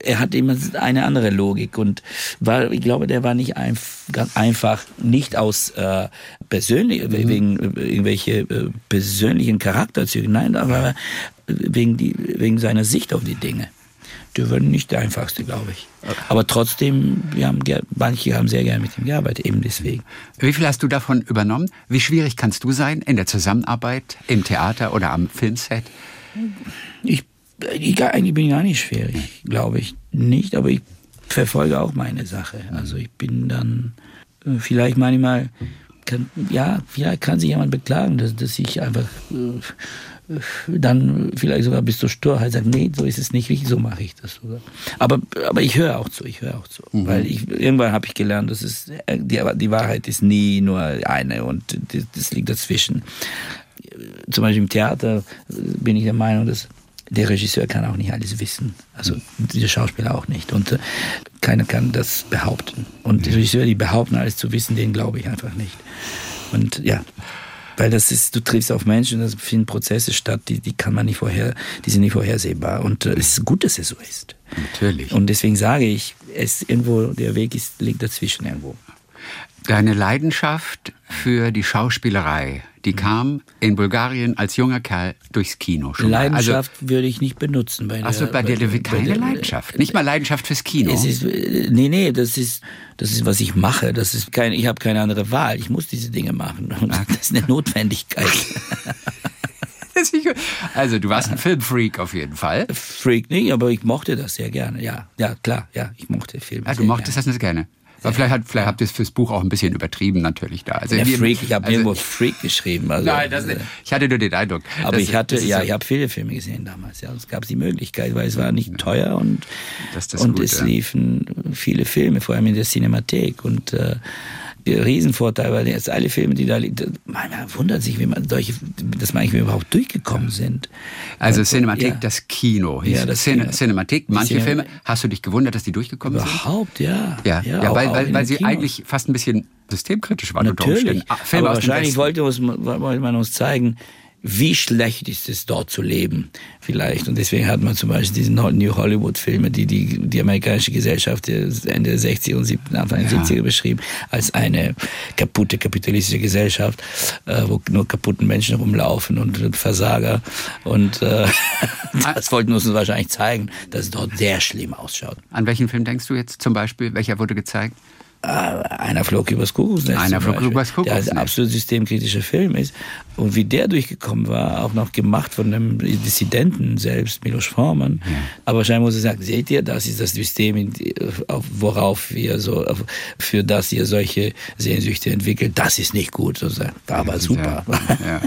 er hat immer eine andere Logik und war, ich glaube, der war nicht ein, ganz einfach, nicht aus äh, persönlich, mhm. wegen irgendwelche äh, persönlichen Charakterzügen, nein, aber wegen, die, wegen seiner Sicht auf die Dinge. Der war nicht der einfachste, glaube ich. Aber trotzdem, wir haben, manche haben sehr gerne mit ihm gearbeitet, eben deswegen. Wie viel hast du davon übernommen? Wie schwierig kannst du sein in der Zusammenarbeit im Theater oder am Filmset? Ich Ich, eigentlich bin ich gar nicht schwierig, glaube ich nicht, aber ich verfolge auch meine Sache. Also ich bin dann äh, vielleicht manchmal, kann, ja, vielleicht kann sich jemand beklagen, dass, dass ich einfach äh, dann vielleicht sogar bis zur Sturheit sage, nee, so ist es nicht richtig, so mache ich das sogar. Aber, aber ich höre auch zu, ich höre auch zu. Mhm. Weil ich, irgendwann habe ich gelernt, dass es, die, die Wahrheit ist nie nur eine und das liegt dazwischen. Zum Beispiel im Theater bin ich der Meinung, dass der Regisseur kann auch nicht alles wissen. Also der Schauspieler auch nicht. Und äh, keiner kann das behaupten. Und die Regisseure, die behaupten, alles zu wissen, denen glaube ich einfach nicht. Und ja, weil das ist, du triffst auf Menschen, da finden Prozesse statt, die, die kann man nicht vorher, die sind nicht vorhersehbar. Und äh, es ist gut, dass es so ist. Natürlich. Und deswegen sage ich, es irgendwo, der Weg ist, liegt dazwischen irgendwo. Deine Leidenschaft für die Schauspielerei, die kam in Bulgarien als junger Kerl durchs Kino schon. Leidenschaft also, würde ich nicht benutzen. Bei Achso, bei, bei dir keine der, Leidenschaft. Nicht mal Leidenschaft fürs Kino. Es ist, nee, nee, das ist, das ist, was ich mache. Das ist kein, ich habe keine andere Wahl. Ich muss diese Dinge machen. Das ist eine Notwendigkeit. also du warst ein Filmfreak auf jeden Fall. Freak nicht, aber ich mochte das sehr gerne. Ja, ja klar, ja, ich mochte Filme. Ja, du mochtest gerne. das gerne. Aber vielleicht, hat, vielleicht habt ihr es fürs Buch auch ein bisschen übertrieben natürlich da. Also ja, Freak, ich habe also, irgendwo Freak geschrieben. Also, nein, das nicht. ich hatte nur den Eindruck. Aber ich hatte, ja, so ich habe viele Filme gesehen damals. Ja, es gab die Möglichkeit, weil es war nicht teuer und, und gut, es ja. liefen viele Filme, vor allem in der Cinemathek und äh, Riesenvorteil, weil jetzt alle Filme, die da liegen, man wundert sich, wie man solche, dass manche überhaupt durchgekommen sind. Also Cinemathek, ja. das Kino. Ja, das Cine, Kino. Cinemathek, manche Cine Filme, hast du dich gewundert, dass die durchgekommen überhaupt, sind? Überhaupt, ja. Ja, ja, weil, weil, weil sie Kinos. eigentlich fast ein bisschen systemkritisch waren. Natürlich. Aber wahrscheinlich wollte, uns, wollte man uns zeigen, wie schlecht ist es dort zu leben vielleicht. Und deswegen hat man zum Beispiel diese New Hollywood-Filme, die, die die amerikanische Gesellschaft Ende der 60er und 70, Anfang der ja. 70er beschrieben, als eine kaputte kapitalistische Gesellschaft, äh, wo nur kaputten Menschen rumlaufen und Versager. Und äh, das wollten uns wahrscheinlich zeigen, dass es dort sehr schlimm ausschaut. An welchen Film denkst du jetzt zum Beispiel? Welcher wurde gezeigt? Äh, einer flog übers Kuckucksnest. Einer flog übers Kuckucksnest. Der ein absolut systemkritischer Film ist. Und wie der durchgekommen war, auch noch gemacht von einem Dissidenten selbst, Milos Forman. Ja. Aber wahrscheinlich muss er sagen, seht ihr, das ist das System, worauf wir so, für das ihr solche Sehnsüchte entwickelt. Das ist nicht gut. War aber super. Ja, ja.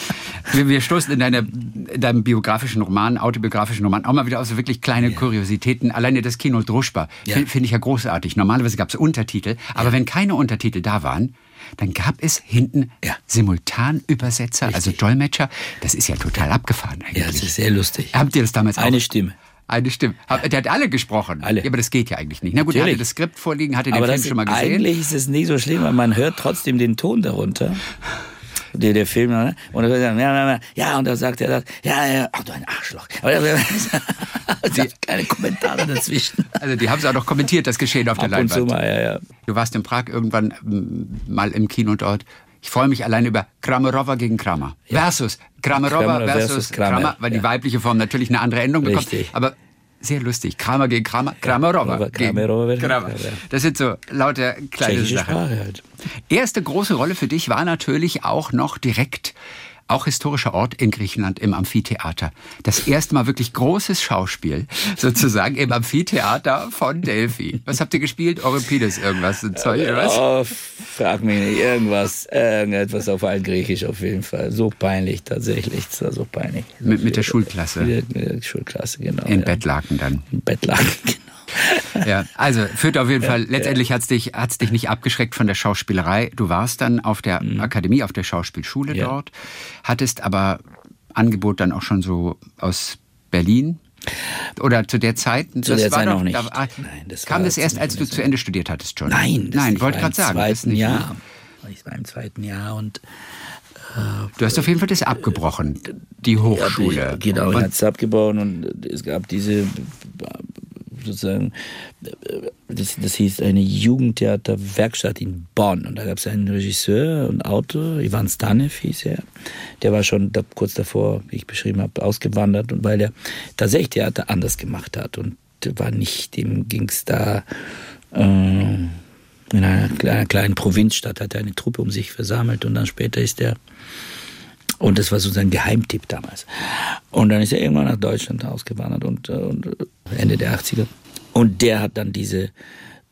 Wir, wir stoßen in, deiner, in deinem biografischen Roman, autobiografischen Roman, auch mal wieder auf so wirklich kleine ja. Kuriositäten. Alleine das Kino Druschba ja. finde find ich ja großartig. Normalerweise gab es Untertitel, aber ja. wenn keine Untertitel da waren, dann gab es hinten ja. Simultanübersetzer, also Dolmetscher. Das ist ja total abgefahren eigentlich. Ja, das ist sehr lustig. Habt ihr das damals auch? Eine Stimme. Eine Stimme. Der hat alle gesprochen. Alle. Ja, aber das geht ja eigentlich nicht. Na gut, Natürlich. er hatte das Skript vorliegen, hatte den aber Film schon mal gesehen. Eigentlich ist es nicht so schlimm, weil man hört trotzdem den Ton darunter der, der Film, ne? und er sagt, ja, ja, und da sagt er das, ja, ja, ach du ein Arschloch. Aber die, keine Kommentare dazwischen. Also die haben es auch noch kommentiert, das Geschehen auf der Ab Leinwand. Und mal, ja, ja. Du warst in Prag irgendwann mm, mal im Kino dort. Ich freue mich allein über Kramerova gegen Kramer. Ja. Versus Kramerova versus, versus Kramer, Kramer weil die weibliche Form natürlich eine andere Endung bekommt. Richtig. Aber sehr lustig. Kramer gegen Kramer, Kramerova. Kramerova Kramer. Das sind so lauter kleine Sachen. Sprache halt. Erste große Rolle für dich war natürlich auch noch direkt auch historischer Ort in Griechenland im Amphitheater. Das erste Mal wirklich großes Schauspiel, sozusagen im Amphitheater von Delphi. Was habt ihr gespielt? Euripides, irgendwas? Ein Zeug, oder was? Oh, frag mich nicht. Irgendwas, irgendetwas auf Altgriechisch auf jeden Fall. So peinlich tatsächlich. Das war so peinlich. Mit, mit der Schulklasse? Mit der Schulklasse, genau. In ja. Bettlaken dann? In Bettlaken, genau. ja, also führt auf jeden Fall, letztendlich hat's dich, hat's dich nicht abgeschreckt von der Schauspielerei. Du warst dann auf der mhm. Akademie, auf der Schauspielschule ja. dort, hattest aber Angebot dann auch schon so aus Berlin, oder zu der Zeit? Zu das der Zeit noch nicht. Da, Nein, das kam das erst, als du zu Ende studiert hattest schon? Nein, das Nein, wollte gerade sagen. Das nicht Jahr. Ich war im zweiten Jahr und äh, Du hast auf jeden Fall das abgebrochen, die Hochschule. Ja, genau, ich hatte es abgebrochen und es gab diese sozusagen, das, das hieß eine Jugendtheaterwerkstatt in Bonn. Und da gab es einen Regisseur und Autor, Ivan Stanev hieß er. Der war schon da, kurz davor, wie ich beschrieben habe, ausgewandert und weil er tatsächlich Theater anders gemacht hat und war nicht, dem ging es da äh, in einer, einer kleinen Provinzstadt, hat er eine Truppe um sich versammelt und dann später ist er Und das war so sein Geheimtipp damals. Und dann ist er irgendwann nach Deutschland ausgewandert und, äh, und äh, Ende der 80er. Und der hat dann diese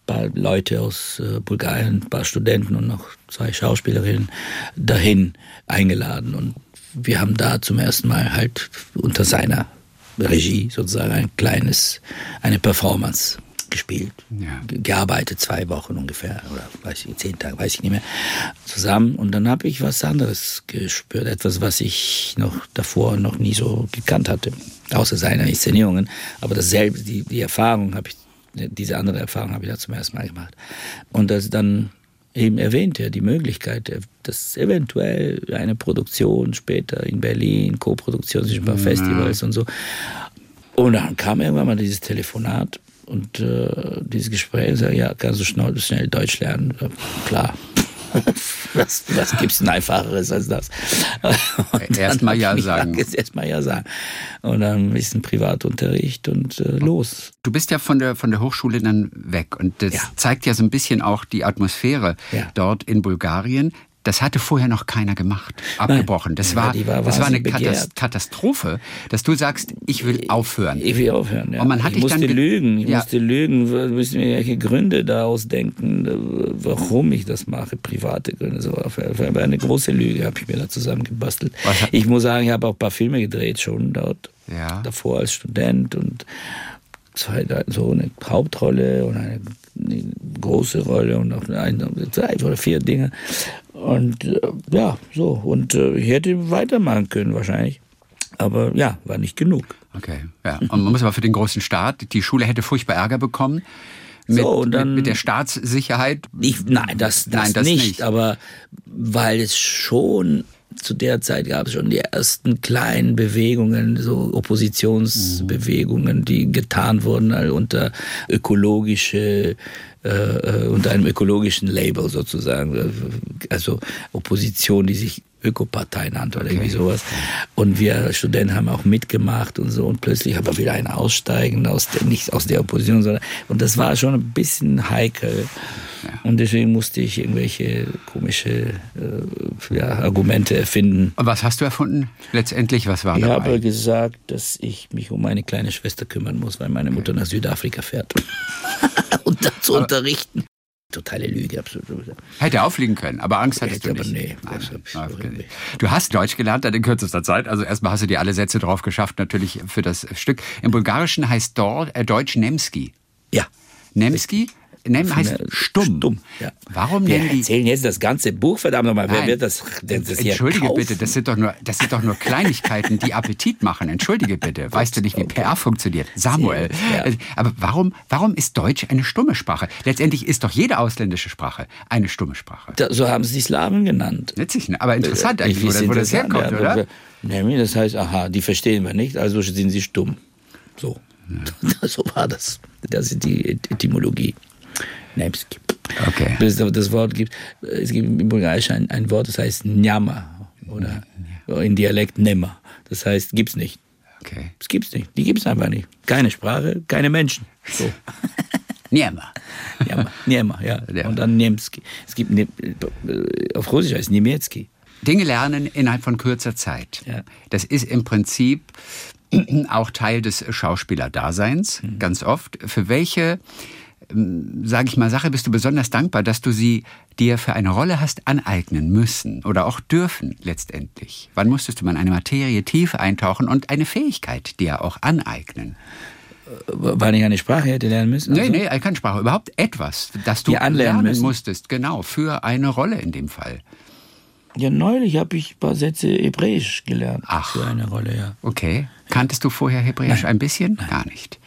paar Leute aus äh, Bulgarien, ein paar Studenten und noch zwei Schauspielerinnen dahin eingeladen. Und wir haben da zum ersten Mal halt unter seiner Regie sozusagen ein kleines, eine Performance gespielt, ja. gearbeitet, zwei Wochen ungefähr, oder weiß ich, zehn Tage, weiß ich nicht mehr, zusammen. Und dann habe ich was anderes gespürt, etwas, was ich noch davor noch nie so gekannt hatte, außer seiner Inszenierungen. Aber dasselbe, die, die Erfahrung habe ich, diese andere Erfahrung habe ich da zum ersten Mal gemacht. Und das dann eben erwähnt er die Möglichkeit, dass eventuell eine Produktion später in Berlin, Co-Produktion zwischen ein paar Festivals und so. Und dann kam irgendwann mal dieses Telefonat und äh, dieses Gespräch, sag, ja, kannst du schnell, schnell Deutsch lernen? Ja, klar. was, was gibt es denn einfacheres als das? Erstmal ja sagen. Erstmal ja sagen. Und dann ein bisschen Privatunterricht und äh, los. Du bist ja von der, von der Hochschule dann weg und das ja. zeigt ja so ein bisschen auch die Atmosphäre ja. dort in Bulgarien. Das hatte vorher noch keiner gemacht, abgebrochen. Das, war, war, das war eine begehrt. Katastrophe, dass du sagst, ich will aufhören. Ich will aufhören, ja. Und man hat ich musste dann lügen, ich ja. musste lügen, ich musste mir welche Gründe da ausdenken, warum ich das mache, private Gründe. So, eine große Lüge habe ich mir da zusammengebastelt. Ich muss sagen, ich habe auch ein paar Filme gedreht schon dort, ja. davor als Student und zwei, so eine Hauptrolle und eine, eine große Rolle und noch eine, drei oder vier Dinge. Und äh, ja, so. Und äh, ich hätte weitermachen können wahrscheinlich. Aber ja, war nicht genug. Okay, ja. Und man muss aber für den großen Staat, die Schule hätte furchtbar Ärger bekommen. Mit, so, und dann, mit, mit der Staatssicherheit? Ich, nein, das, das, nein, das nicht, nicht, aber weil es schon zu der Zeit gab es schon die ersten kleinen Bewegungen, so Oppositionsbewegungen, die getan wurden unter ökologische äh, äh, unter einem ökologischen Label sozusagen, also Opposition, die sich Ökopartei nannte oder irgendwie sowas. Und wir Studenten haben auch mitgemacht und so und plötzlich haben wir wieder ein Aussteigen aus der, nicht aus der Opposition, sondern und das war schon ein bisschen heikel. Und deswegen musste ich irgendwelche komische äh, ja, Argumente erfinden. Und was hast du erfunden letztendlich? Was war ich dabei? Ich habe gesagt, dass ich mich um meine kleine Schwester kümmern muss, weil meine Mutter nach Südafrika fährt. und dazu unterrichten. Totale Lüge, absolut. Hätte aufliegen können, aber Angst hattest Hätte du nicht. Aber nee, Nein, okay. Du hast Deutsch gelernt dann in kürzester Zeit. Also erstmal hast du dir alle Sätze drauf geschafft, natürlich für das Stück. Im Bulgarischen heißt dort, äh, Deutsch Nemski. Ja. Nemski nennen heißt stumm. stumm ja. Warum Wir nennen die erzählen jetzt das ganze Buch, verdammt nochmal. Wer wird das, das Entschuldige bitte, das sind, doch nur, das sind doch nur Kleinigkeiten, die Appetit machen. Entschuldige bitte. Weißt du nicht, wie PR funktioniert? Samuel. Ja. Äh, aber warum, warum ist Deutsch eine stumme Sprache? Letztendlich ist doch jede ausländische Sprache eine stumme Sprache. Da, so haben sie die Slawen genannt. Witzig, ne? aber interessant äh, eigentlich, wo, wo das herkommt, ja, oder? Nämlich, das heißt, aha, die verstehen wir nicht, also sind sie stumm. So. Ja. so war das. Das ist die Etymologie. Nemski. Okay. Bis es das Wort gibt. Es gibt im Bulgarischen ein, ein Wort, das heißt Nyama oder ja. in Dialekt Nemma. Das heißt, gibt's nicht. Okay. Das gibt's nicht. Die gibt's einfach nicht. Keine Sprache, keine Menschen. So. Niema. Niema, ja. ja. Und dann Nemski. Es gibt ne, auf Russisch heißt Niemiecki. Dinge lernen innerhalb von kürzer Zeit. Ja. Das ist im Prinzip auch Teil des Schauspielerdaseins, mhm. ganz oft. Für welche sage ich mal, Sache bist du besonders dankbar, dass du sie dir für eine Rolle hast aneignen müssen oder auch dürfen letztendlich? Wann musstest du mal in eine Materie tief eintauchen und eine Fähigkeit dir auch aneignen? Äh, weil ich eine Sprache hätte lernen müssen? Also? Nee, nee, keine Sprache. Überhaupt etwas, das du lernen müssen. musstest, genau, für eine Rolle in dem Fall. Ja, neulich habe ich ein paar Sätze Hebräisch gelernt. Ach. Für eine Rolle, ja. Okay. Kanntest du vorher Hebräisch Nein. ein bisschen? Nein. Gar nicht.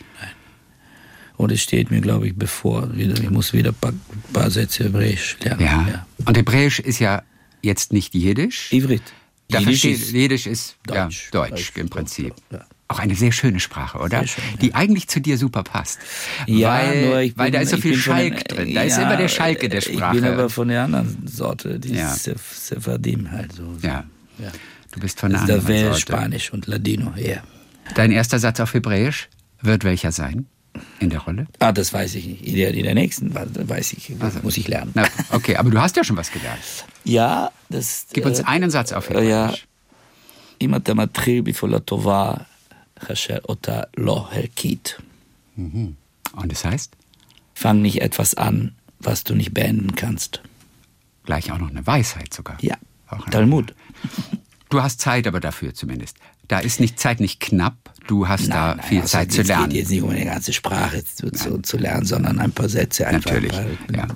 Und es steht mir, glaube ich, bevor. Ich muss wieder ein paar, paar Sätze Hebräisch lernen. Ja. ja. Und Hebräisch ist ja jetzt nicht Jiddisch. Ivrit. Da Jiddisch, ist, Jiddisch ist Deutsch, ja, Deutsch, Deutsch im Prinzip. Ja. Auch eine sehr schöne Sprache, oder? Schön, ja. Die eigentlich zu dir super passt. Ja, weil, nur ich bin, weil da ist so viel Schalk den, drin. Da ist immer der Schalke der Sprache. Ich bin aber von der anderen Sorte, die ja. Sephardim halt so. Ja. ja. Du bist von der also anderen Sorte. Spanisch und Ladino, ja. Dein erster Satz auf Hebräisch wird welcher sein? In der Rolle? Ah, das weiß ich nicht. In der, in der nächsten weiß ich, also, muss ich lernen. Na, okay, aber du hast ja schon was gelernt. ja, das. Gib uns äh, einen Satz auf Hebräisch. Ja. Immer der Matril before la Tova, Hasher Ota Lo Herkit. Mhm. Und das heißt? Fang nicht etwas an, was du nicht beenden kannst. Gleich auch noch eine Weisheit sogar. Ja, auch Talmud. Du hast Zeit aber dafür zumindest. Da ist nicht Zeit nicht knapp, du hast da Nein, viel also Zeit zu Es lernen. geht jetzt nicht um eine ganze Sprache zu, zu, zu lernen, sondern ein paar Sätze einfach. Natürlich, Weil, ja.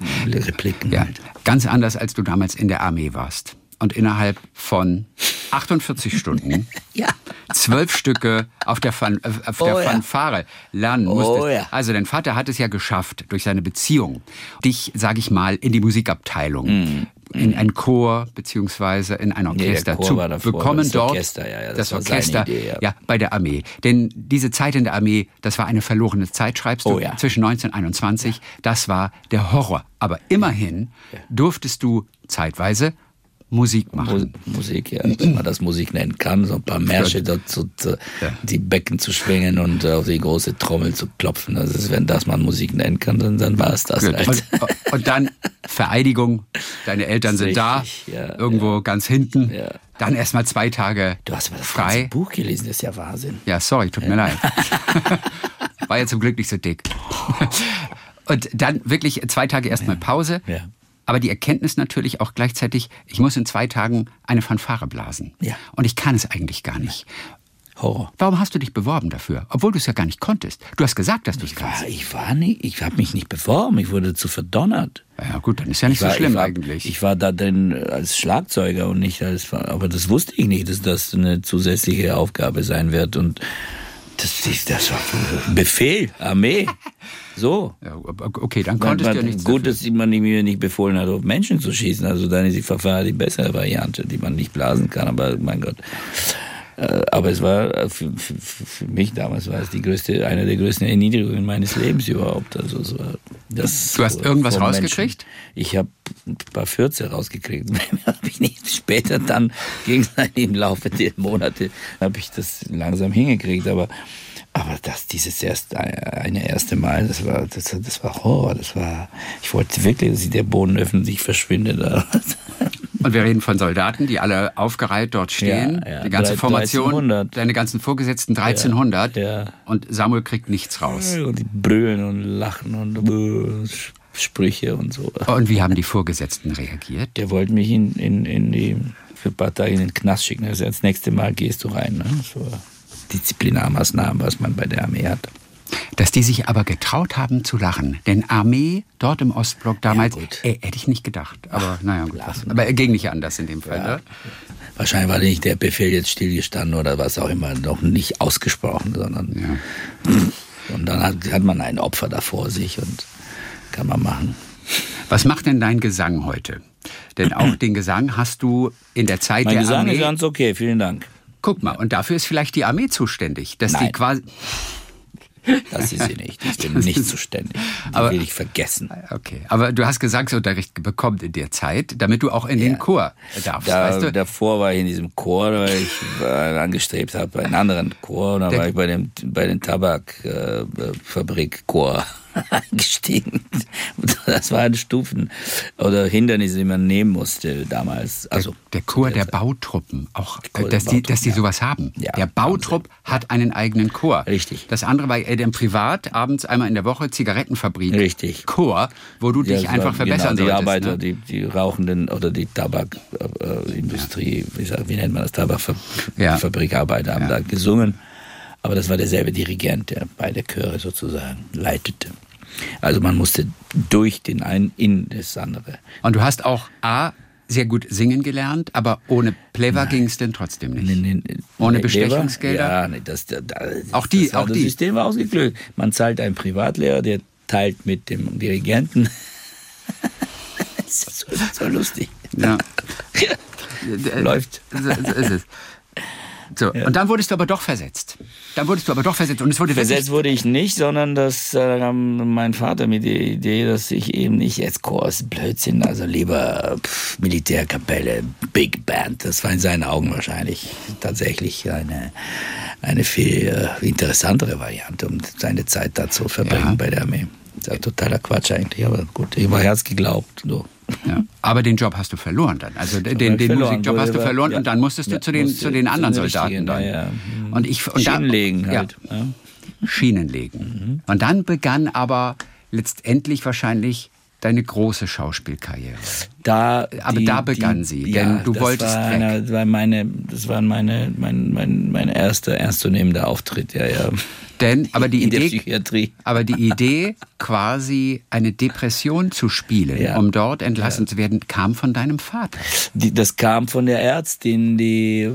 Repliken. Ja, halt. ganz anders, als du damals in der Armee warst. Und innerhalb von 48 Stunden Ja. zwölf Stücke auf der, Fan äh, auf der Oh. Fanfare lernen Oh musstest. ja. Also dein Vater hat es ja geschafft, durch seine Beziehung, dich, sage ich mal, in die Musikabteilung, in einen Chor beziehungsweise in ein Orchester Chor zu bekommen das dort. Orchester, ja, ja, das das Orchester, Idee, ja. ja, bei der Armee. Denn diese Zeit in der Armee, das war eine verlorene Zeit, schreibst du, Oh ja. zwischen 1921. Das war der Horror. Aber immerhin durftest du zeitweise Musik machen. Mu- Musik, ja, wenn man das Musik nennen kann, so ein paar Märsche dort zu, zu, Ja. die Becken zu schwingen und auf die große Trommel zu klopfen. Also ist, wenn das man Musik nennen kann, dann, dann war es das halt. Und, und dann Vereidigung. Deine Eltern sind da, Richtig, ja, irgendwo ganz hinten. Ja. Dann erstmal zwei Tage Du hast aber das frei. Buch gelesen, das ist ja Wahnsinn. Ja, sorry, tut mir leid. War ja zum Glück nicht so dick. Und dann wirklich zwei Tage erstmal Pause. Ja. Aber die Erkenntnis natürlich auch gleichzeitig, ich muss in zwei Tagen eine Fanfare blasen. Ja. Und ich kann es eigentlich gar nicht. Horror. Warum hast du dich beworben dafür? Obwohl du es ja gar nicht konntest. Du hast gesagt, dass du es kannst. ich war nicht, ich habe mich nicht beworben, ich wurde zu verdonnert. Ja gut, dann ist ja nicht ich war, so schlimm ich war, eigentlich. Ich war da drin als Schlagzeuger und nicht als, aber das wusste ich nicht, dass das eine zusätzliche Aufgabe sein wird und das, ist- das war Befehl, Armee, so. ja, okay, dann Man, konntest du ja man, nichts gut, dafür. dass man mir nicht befohlen hat, auf Menschen zu schießen. Also dann ist die Verfahren die bessere Variante, die man nicht blasen kann. Aber mein Gott. Äh, Aber es war äh, für, für, für mich damals war es die größte, eine der größten Erniedrigungen meines Lebens überhaupt. Also es war das Du hast irgendwas vor Menschen. rausgekriegt? Ich habe ein paar Fürze rausgekriegt. habe ich nicht. Später dann ging es im Laufe der Monate habe ich das langsam hingekriegt. Aber aber das dieses erste eine erste Mal, das war das, das war Horror. Das war ich wollte wirklich, dass der Boden öffentlich verschwindet. Und wir reden von Soldaten, die alle aufgereiht dort stehen. Ja, ja. Die ganze Drei- Formation, 1300. deine ganzen Vorgesetzten 1300. Ja. Und Samuel kriegt nichts raus. Und die brüllen und lachen und äh, Sprüche und so. Und wie haben die Vorgesetzten reagiert? Der wollte mich in, in, in die, für ein paar Tage in den Knast schicken. Also das nächste Mal gehst du rein. Ne? So Disziplinarmaßnahmen, was man bei der Armee hat. Dass die sich aber getraut haben zu lachen. Denn Armee dort im Ostblock damals, gut. äh, hätte ich nicht gedacht. Aber naja, gut. Aber er ging nicht anders in dem Fall. Ne? Wahrscheinlich war nicht der Befehl jetzt stillgestanden oder was auch immer, noch nicht ausgesprochen, sondern und dann hat, hat man ein Opfer da vor sich und kann man machen. Was macht denn dein Gesang heute? Denn auch den Gesang hast du in der Zeit Mein der Gesang Armee. ist ganz okay, vielen Dank. Guck mal, und dafür ist vielleicht die Armee zuständig, dass die Nein. quasi. Das ist sie nicht. Ich bin nicht zuständig. Die Aber- will ich vergessen. Okay, aber du hast Gesangsunterricht bekommen in der Zeit, damit du auch in den Chor darfst, Da, weißt du? Davor war ich in diesem Chor, weil ich äh, angestrebt habe, einen anderen Chor. Und dann Der- war ich bei dem bei den Tabakfabrik-Chor eingestiegen. Das waren Stufen oder Hindernisse, die man nehmen musste damals. Also der Chor der Bautruppen, auch, äh, der dass, die, dass die Bautruppen, sowas haben. Ja, der Bautrupp hat einen eigenen Chor. Richtig. Das andere war eher dann privat, abends einmal in der Woche Zigarettenfabrik. Richtig. Chor, wo du Ja, dich das einfach war- verbessern genau, die solltest. Arbeiter, ne? die, die Rauchenden oder die Tabakindustrie, wie, sagt- wie nennt man das, Ja. Tabakfabrikarbeiter haben Ja. da gesungen. Aber das war derselbe Dirigent, der beide Chöre sozusagen leitete. Also man musste durch den einen in das andere. Und du hast auch A, sehr gut singen gelernt, aber ohne Plever ging es denn trotzdem nicht. Nee, nee. Ohne Nee, Bestechungsgelder? Ja, nee, das, das, Auch die, das, auch das die. System war ausgeklügelt. Man zahlt einen Privatlehrer, der teilt mit dem Dirigenten. das ist so, so lustig. Ja. Läuft. So, so ist es. So, und dann wurdest du aber doch versetzt. Dann wurdest du aber doch versetzt und es wurde Versetzt wurde ich nicht, sondern das äh, kam mein Vater mit der Idee, dass ich eben nicht jetzt Chor Blödsinn, also lieber pff, Militärkapelle, Big Band. Das war in seinen Augen wahrscheinlich tatsächlich eine, eine viel äh, interessantere Variante, um seine Zeit da zu verbringen Ja. bei der Armee. Das ist ja totaler Quatsch eigentlich, aber gut, ich war Herz geglaubt. So. Ja. Aber den Job hast du verloren dann. Also den, den verloren, Musikjob hast du verloren ja. und dann musstest du Ja, zu den, musste zu den zu anderen den Soldaten dann. ja, ja. Und ich und Schienen legen halt. Ja, Ja. Schienen legen. Und dann begann aber letztendlich wahrscheinlich deine große Schauspielkarriere. Da, Aber da begann sie, denn du das wolltest war weg. Einer, das war meine, das war meine, mein, mein, mein erster ernstzunehmender Auftritt, ja, ja. Denn, aber die In der Idee, Psychiatrie. aber die Idee, quasi eine Depression zu spielen, Ja. um dort entlassen zu werden, kam von deinem Vater. Die, das kam von der Ärztin, die äh,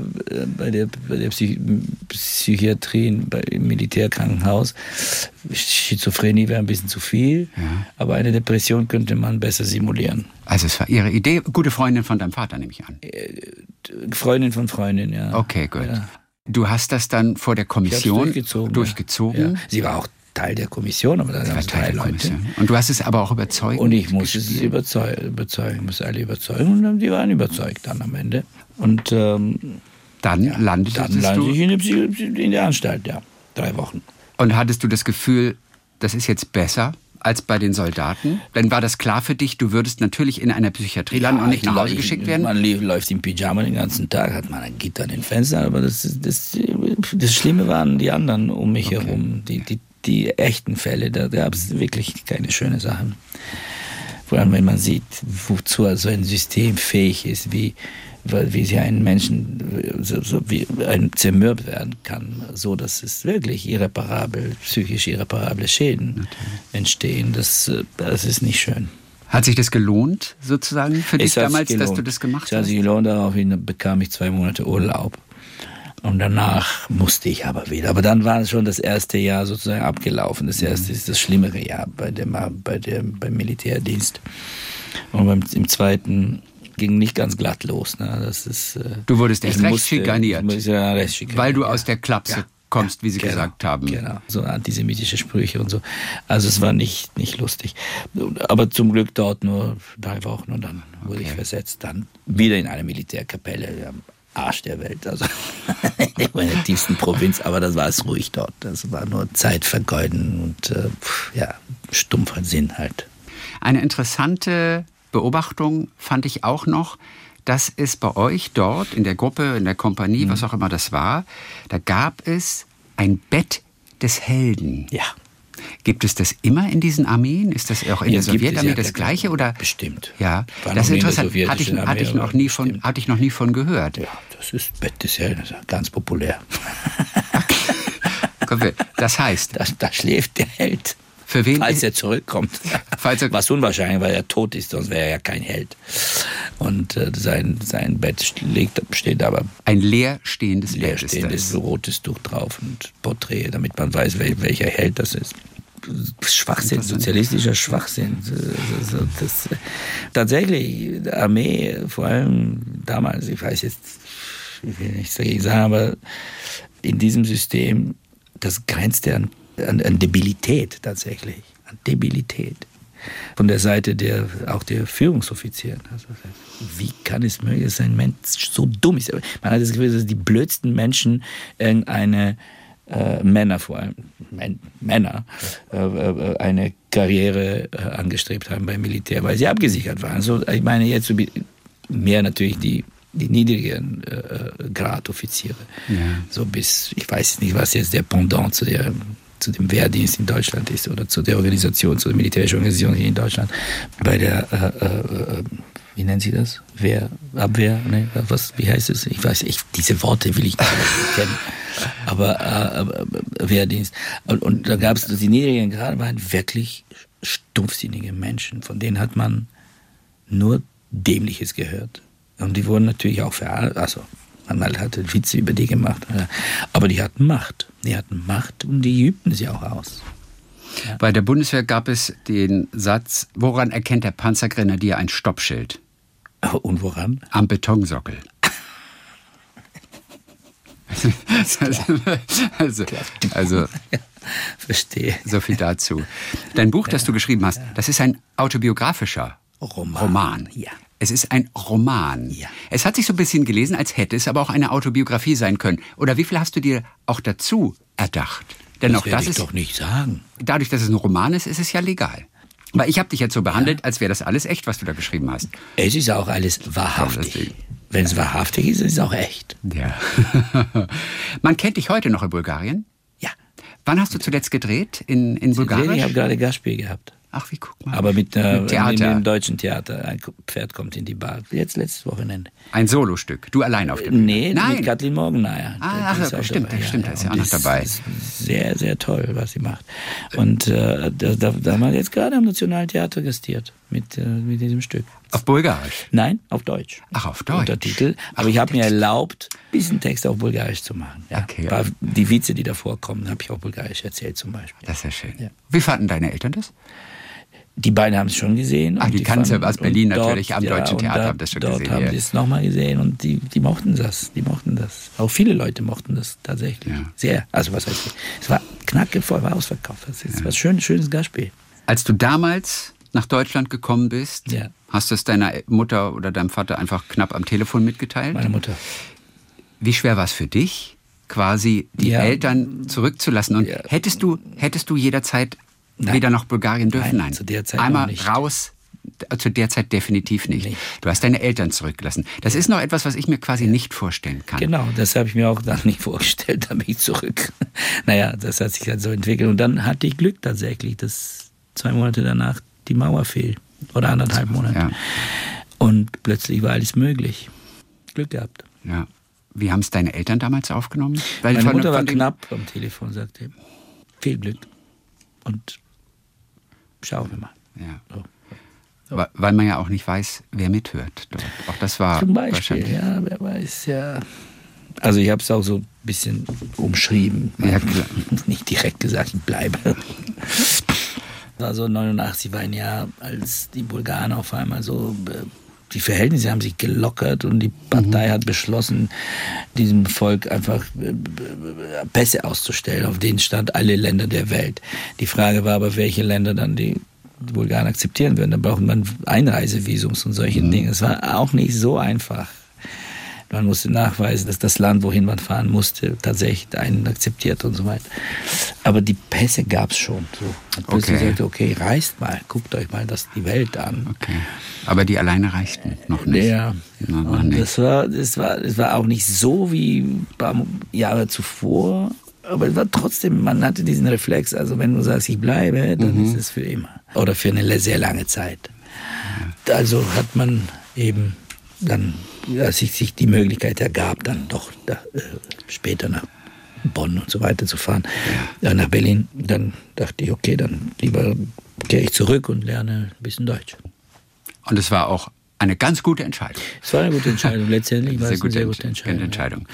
bei der, bei der Psych Psychiatrie in- bei, im Militärkrankenhaus, Schizophrenie wäre ein bisschen zu viel, aber eine Depression könnte man besser simulieren. Also es war ihre Idee, gute Freundin von deinem Vater, nehme ich an. Freundin von Freundin, ja. Okay, gut. Du hast das dann vor der Ich Kommission durchgezogen. durchgezogen. Ja. Sie war auch Teil der Kommission, aber da Das gab war es Teil der Leute. Kommission. Und du hast es aber auch überzeugt. Und ich musste sie überzeugen, überzeugen, musste alle überzeugen und dann- die waren überzeugt dann am Ende. Und ähm, Dann landetest dann landete ich in der, in der Anstalt, ja. Drei Wochen. und hattest du das Gefühl, das ist jetzt besser als bei den Soldaten? Dann war das klar für dich, du würdest natürlich in einer Psychiatrie landen und nicht nach Hause geschickt werden? Man läuft im Pyjama den ganzen Tag, hat man ein Gitter an den Fenstern, aber das, das, das Schlimme waren die anderen um mich herum, die, die, die echten Fälle. Da gab es wirklich keine schönen Sachen. Vor allem, wenn man sieht, wozu so ein System fähig ist, wie, wie sie einen Menschen so, so wie ein zermürbt werden kann, so dass es wirklich irreparabel, psychisch irreparable Schäden entstehen. Das, äh, das ist nicht schön. Hat sich das gelohnt, sozusagen, für dich damals, dass du das gemacht Es hat hast? sich gelohnt, daraufhin bekam ich zwei Monate Urlaub. Und danach musste ich aber wieder. Aber dann war schon das erste Jahr sozusagen abgelaufen. Das erste ist das schlimmere Jahr bei dem, bei dem, beim Militärdienst. Und beim, im zweiten ging nicht ganz glatt los. Ne? Das ist, äh, Du wurdest erst recht musste- schikaniert. ja recht schikaniert. Weil du ja. aus der Klapse kommst, wie sie Genau, gesagt haben. Genau, so antisemitische Sprüche und so. Also es war nicht, nicht lustig. Aber zum Glück dort nur drei Wochen und dann wurde ich versetzt. Dann wieder in eine Militärkapelle Arsch der Welt. Also in der tiefsten Provinz, aber das war es ruhig dort. Das war nur Zeit vergeuden und äh, ja, stumpfer Sinn halt. Eine interessante Beobachtung fand ich auch noch, dass es bei euch dort in der Gruppe, in der Kompanie, Mhm. was auch immer das war, da gab es ein Bett des Helden. Ja. Gibt es das immer in diesen Armeen? Ist das auch in Ja, der Sowjetarmee ja, das ja, Gleiche oder? Bestimmt. Ja, War das ist interessant. Hatte ich, hatte ich noch nie von, hatte ich noch nie von gehört. Ja, das ist Bett des Helden, das ist ganz populär. Das heißt, Da, da schläft der Held. Für wen Falls er zurückkommt. Falls er- Was unwahrscheinlich, weil er tot ist, sonst wäre er ja kein Held. Und äh, sein, sein Bett liegt, steht aber ein leer stehendes leer Bett ist stehendes das. rotes Tuch drauf und Porträt, damit man weiß, wel, welcher Held das ist. Schwachsinn, sozialistischer Schwachsinn. Das, tatsächlich, Armee, vor allem damals, ich weiß jetzt, ich will nichts dagegen sagen, aber in diesem System, das grenzte an, an, an Debilität tatsächlich. An Debilität. Von der Seite der, auch der Führungsoffiziere. Also, wie kann es möglich sein, dass ein Mensch so dumm ist? Man hat das Gefühl, dass die blödsten Menschen irgendeine äh, Männer vor allem, Män Männer, äh, äh, eine Karriere äh, angestrebt haben beim Militär, weil sie abgesichert waren. Also, ich meine jetzt mehr natürlich die, die niedrigen äh, Gradoffiziere. So bis, ich weiß nicht, was jetzt der Pendant zu der zu dem Wehrdienst in Deutschland ist oder zu der Organisation, zu der militärischen Organisation hier in Deutschland. Bei der, äh, äh, äh, wie nennen Sie das? Wehr, Abwehr? Ne? Was, wie heißt es? Ich weiß, ich, diese Worte will ich nicht kennen. Aber, aber äh, Wehrdienst. Und, und da gab es, die niedrigen Grade waren wirklich stumpfsinnige Menschen, von denen hat man nur Dämliches gehört. Und die wurden natürlich auch verarbeitet. Also, man halt hatte Witze über die gemacht. ja. Aber die hatten Macht. Die hatten Macht und die übten sie auch aus. Bei der Bundeswehr gab es den Satz, woran erkennt der Panzergrenadier ein Stoppschild? Und woran? Am Betonsockel. also, also Verstehe. so viel dazu. Dein Buch, das du geschrieben hast, das ist ein autobiografischer Roman. Roman. Ja. Es ist ein Roman. Ja. Es hat sich so ein bisschen gelesen, als hätte es aber auch eine Autobiografie sein können. Oder wie viel hast du dir auch dazu erdacht? Denn Das auch das ich ist doch nicht sagen. dadurch, dass es ein Roman ist, ist es ja legal. Weil ich habe dich jetzt so behandelt, als wäre das alles echt, was du da geschrieben hast. Es ist auch alles wahrhaftig. Wenn es wahrhaftig ist, ist es auch echt. Ja. Man kennt dich heute noch in Bulgarien? Ja. Wann hast du zuletzt gedreht in, in Bulgarien? Ich habe gerade Gastspiel gehabt. Ach, wie guck mal. Aber mit, äh, Mit Theater. dem deutschen Theater. Ein Pferd kommt in die Bar. Jetzt letztes Wochenende. Ein Solostück. Du allein auf der Bühne. Nee, Nein. mit Kathleen Morgenmeier. Ah, ach, auch stimmt, dabei. stimmt, da ist ja auch noch dabei. Ist sehr, sehr toll, was sie macht. Und äh, da, da, da haben wir jetzt gerade am Nationaltheater gastiert mit, äh, mit diesem Stück. Auf Bulgarisch. Nein, auf Deutsch. Ach, auf Deutsch. Untertitel. Aber ich habe mir erlaubt, ein bisschen Text auf Bulgarisch zu machen. Ja. Okay. War, die Witze, die davor kommen, habe ich auf Bulgarisch erzählt zum Beispiel. Das ist ja schön. Ja. Wie fanden deine Eltern das? Die beiden haben es schon gesehen. Und die es ja fanden- aus Berlin und natürlich, am Deutschen und Theater da- haben das schon dort gesehen, haben ja. sie es nochmal gesehen und die, die mochten das. Die mochten das. Auch viele Leute mochten das tatsächlich. Ja. Sehr. Also was heißt, es war knackevoll, war ausverkauft. Das ist was schön, schönes Gastspiel. Als du damals nach Deutschland gekommen bist, Ja. hast du es deiner Mutter oder deinem Vater einfach knapp am Telefon mitgeteilt? Meine Mutter. Wie schwer war es für dich, quasi die Ja. Eltern zurückzulassen? Und Ja. hättest du hättest du jederzeit Nein. wieder nach Bulgarien dürfen? Nein, zu der Zeit Einmal nicht. raus. Zu der Zeit definitiv nicht. Nicht. Du hast deine Eltern zurückgelassen. Das ist noch etwas, was ich mir quasi nicht vorstellen kann. Genau, das habe ich mir auch dann nicht vorgestellt, da bin ich zurück. Naja, das hat sich halt so entwickelt. Und dann hatte ich Glück tatsächlich, dass zwei Monate danach die Mauer fiel. Oder anderthalb Monate. Ja. Und plötzlich war alles möglich. Glück gehabt. Ja. Wie haben es deine Eltern damals aufgenommen? Weil Meine von- Mutter war knapp am Telefon, sagte, viel Glück. Und schauen wir mal. Ja. So. Wa- Weil man ja auch nicht weiß, wer mithört. Dort. Auch das war Zum Beispiel, wahrscheinlich. ja, wer weiß, ja. Also ich habe es auch so ein bisschen umschrieben. Ja, klar. Nicht direkt gesagt, ich bleibe. Also 89 war ein Jahr, als die Bulgaren auf einmal so, äh, die Verhältnisse haben sich gelockert und die Partei hat beschlossen, diesem Volk einfach äh, Pässe auszustellen. Auf denen stand alle Länder der Welt. Die Frage war aber, welche Länder dann die die Bulgaren akzeptieren würden. Da braucht man Einreisevisums und solche Dinge. Es war auch nicht so einfach. Man musste nachweisen, dass das Land, wohin man fahren musste, tatsächlich einen akzeptiert und so weiter. Aber die Pässe gab es schon. So. Und plötzlich Okay. sagte, okay, reist mal, guckt euch mal das die Welt an. Okay. Aber die alleine reichten noch nicht. Ja, noch und nicht. das war, das war, das war auch nicht so wie ein paar Jahre zuvor. Aber es war trotzdem, man hatte diesen Reflex. Also wenn du sagst, ich bleibe, dann Mhm. ist es für immer. Oder für eine sehr lange Zeit. Also hat man eben dann, als sich, sich die Möglichkeit ergab, dann doch da, äh, später nach Bonn und so weiter zu fahren, ja. nach Berlin, dann dachte ich, okay, dann lieber kehre ich zurück und lerne ein bisschen Deutsch. Und es war auch eine ganz gute Entscheidung. Es war eine gute Entscheidung. Letztendlich war es eine sehr Entsch- gute Entscheidung. Entscheidung.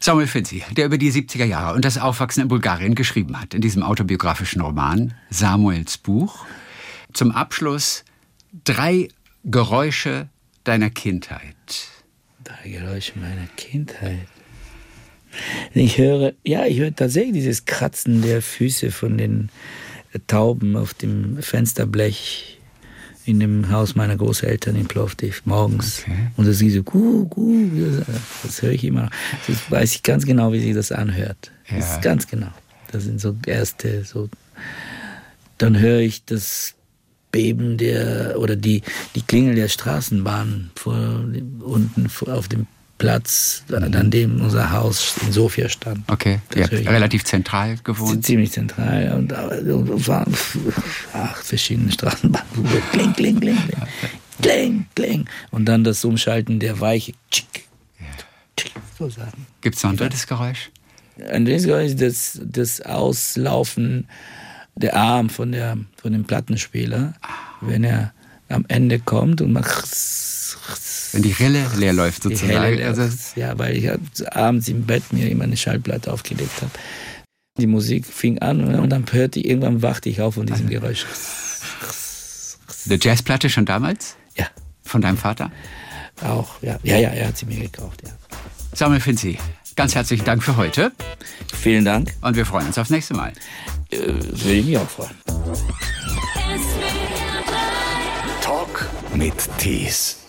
Samuel Finzi, der über die 70er Jahre und das Aufwachsen in Bulgarien geschrieben hat, in diesem autobiografischen Roman Samuels Buch. Zum Abschluss drei Geräusche deiner Kindheit. Drei Geräusche meiner Kindheit. Ich höre, ja, ich höre tatsächlich dieses Kratzen der Füße von den Tauben auf dem Fensterblech in dem Haus meiner Großeltern in Plovdiv morgens. Okay. Und das ist so, gu, gu, das höre ich immer noch. Das weiß ich ganz genau, wie sich das anhört. Das Ja. ist ganz genau. Das sind so erste, so. Dann höre ich das Beben der, oder die, die Klingel der Straßenbahn vor, unten auf dem Platz, an dem unser Haus in Sofia stand. Okay, ich relativ zentral gewohnt. Ziemlich zentral und, und, waren acht verschiedene Straßenbahnen. Kling, kling, kling, kling, kling, kling. Und dann das Umschalten der Weiche. Tschick, tschick, so sagen. Gibt es noch ein drittes Geräusch? Ein drittes Geräusch ist das, das Auslaufen der Arm von, der, von dem Plattenspieler, wenn er am Ende kommt und macht. Wenn die Rille leer läuft sozusagen. helle, also, ja, weil ich abends im Bett mir immer eine Schallplatte aufgelegt habe. Die Musik fing an und dann hörte ich, irgendwann wachte ich auf von diesem Geräusch. eine Jazzplatte schon damals? Ja, Von deinem Vater? auch, ja. Ja, ja, er hat sie mir gekauft, ja. Samuel Finzi, ganz herzlichen Dank für heute Vielen Dank. und wir freuen uns aufs nächste Mal. Äh, würde ich mich auch freuen. Talk mit Tees.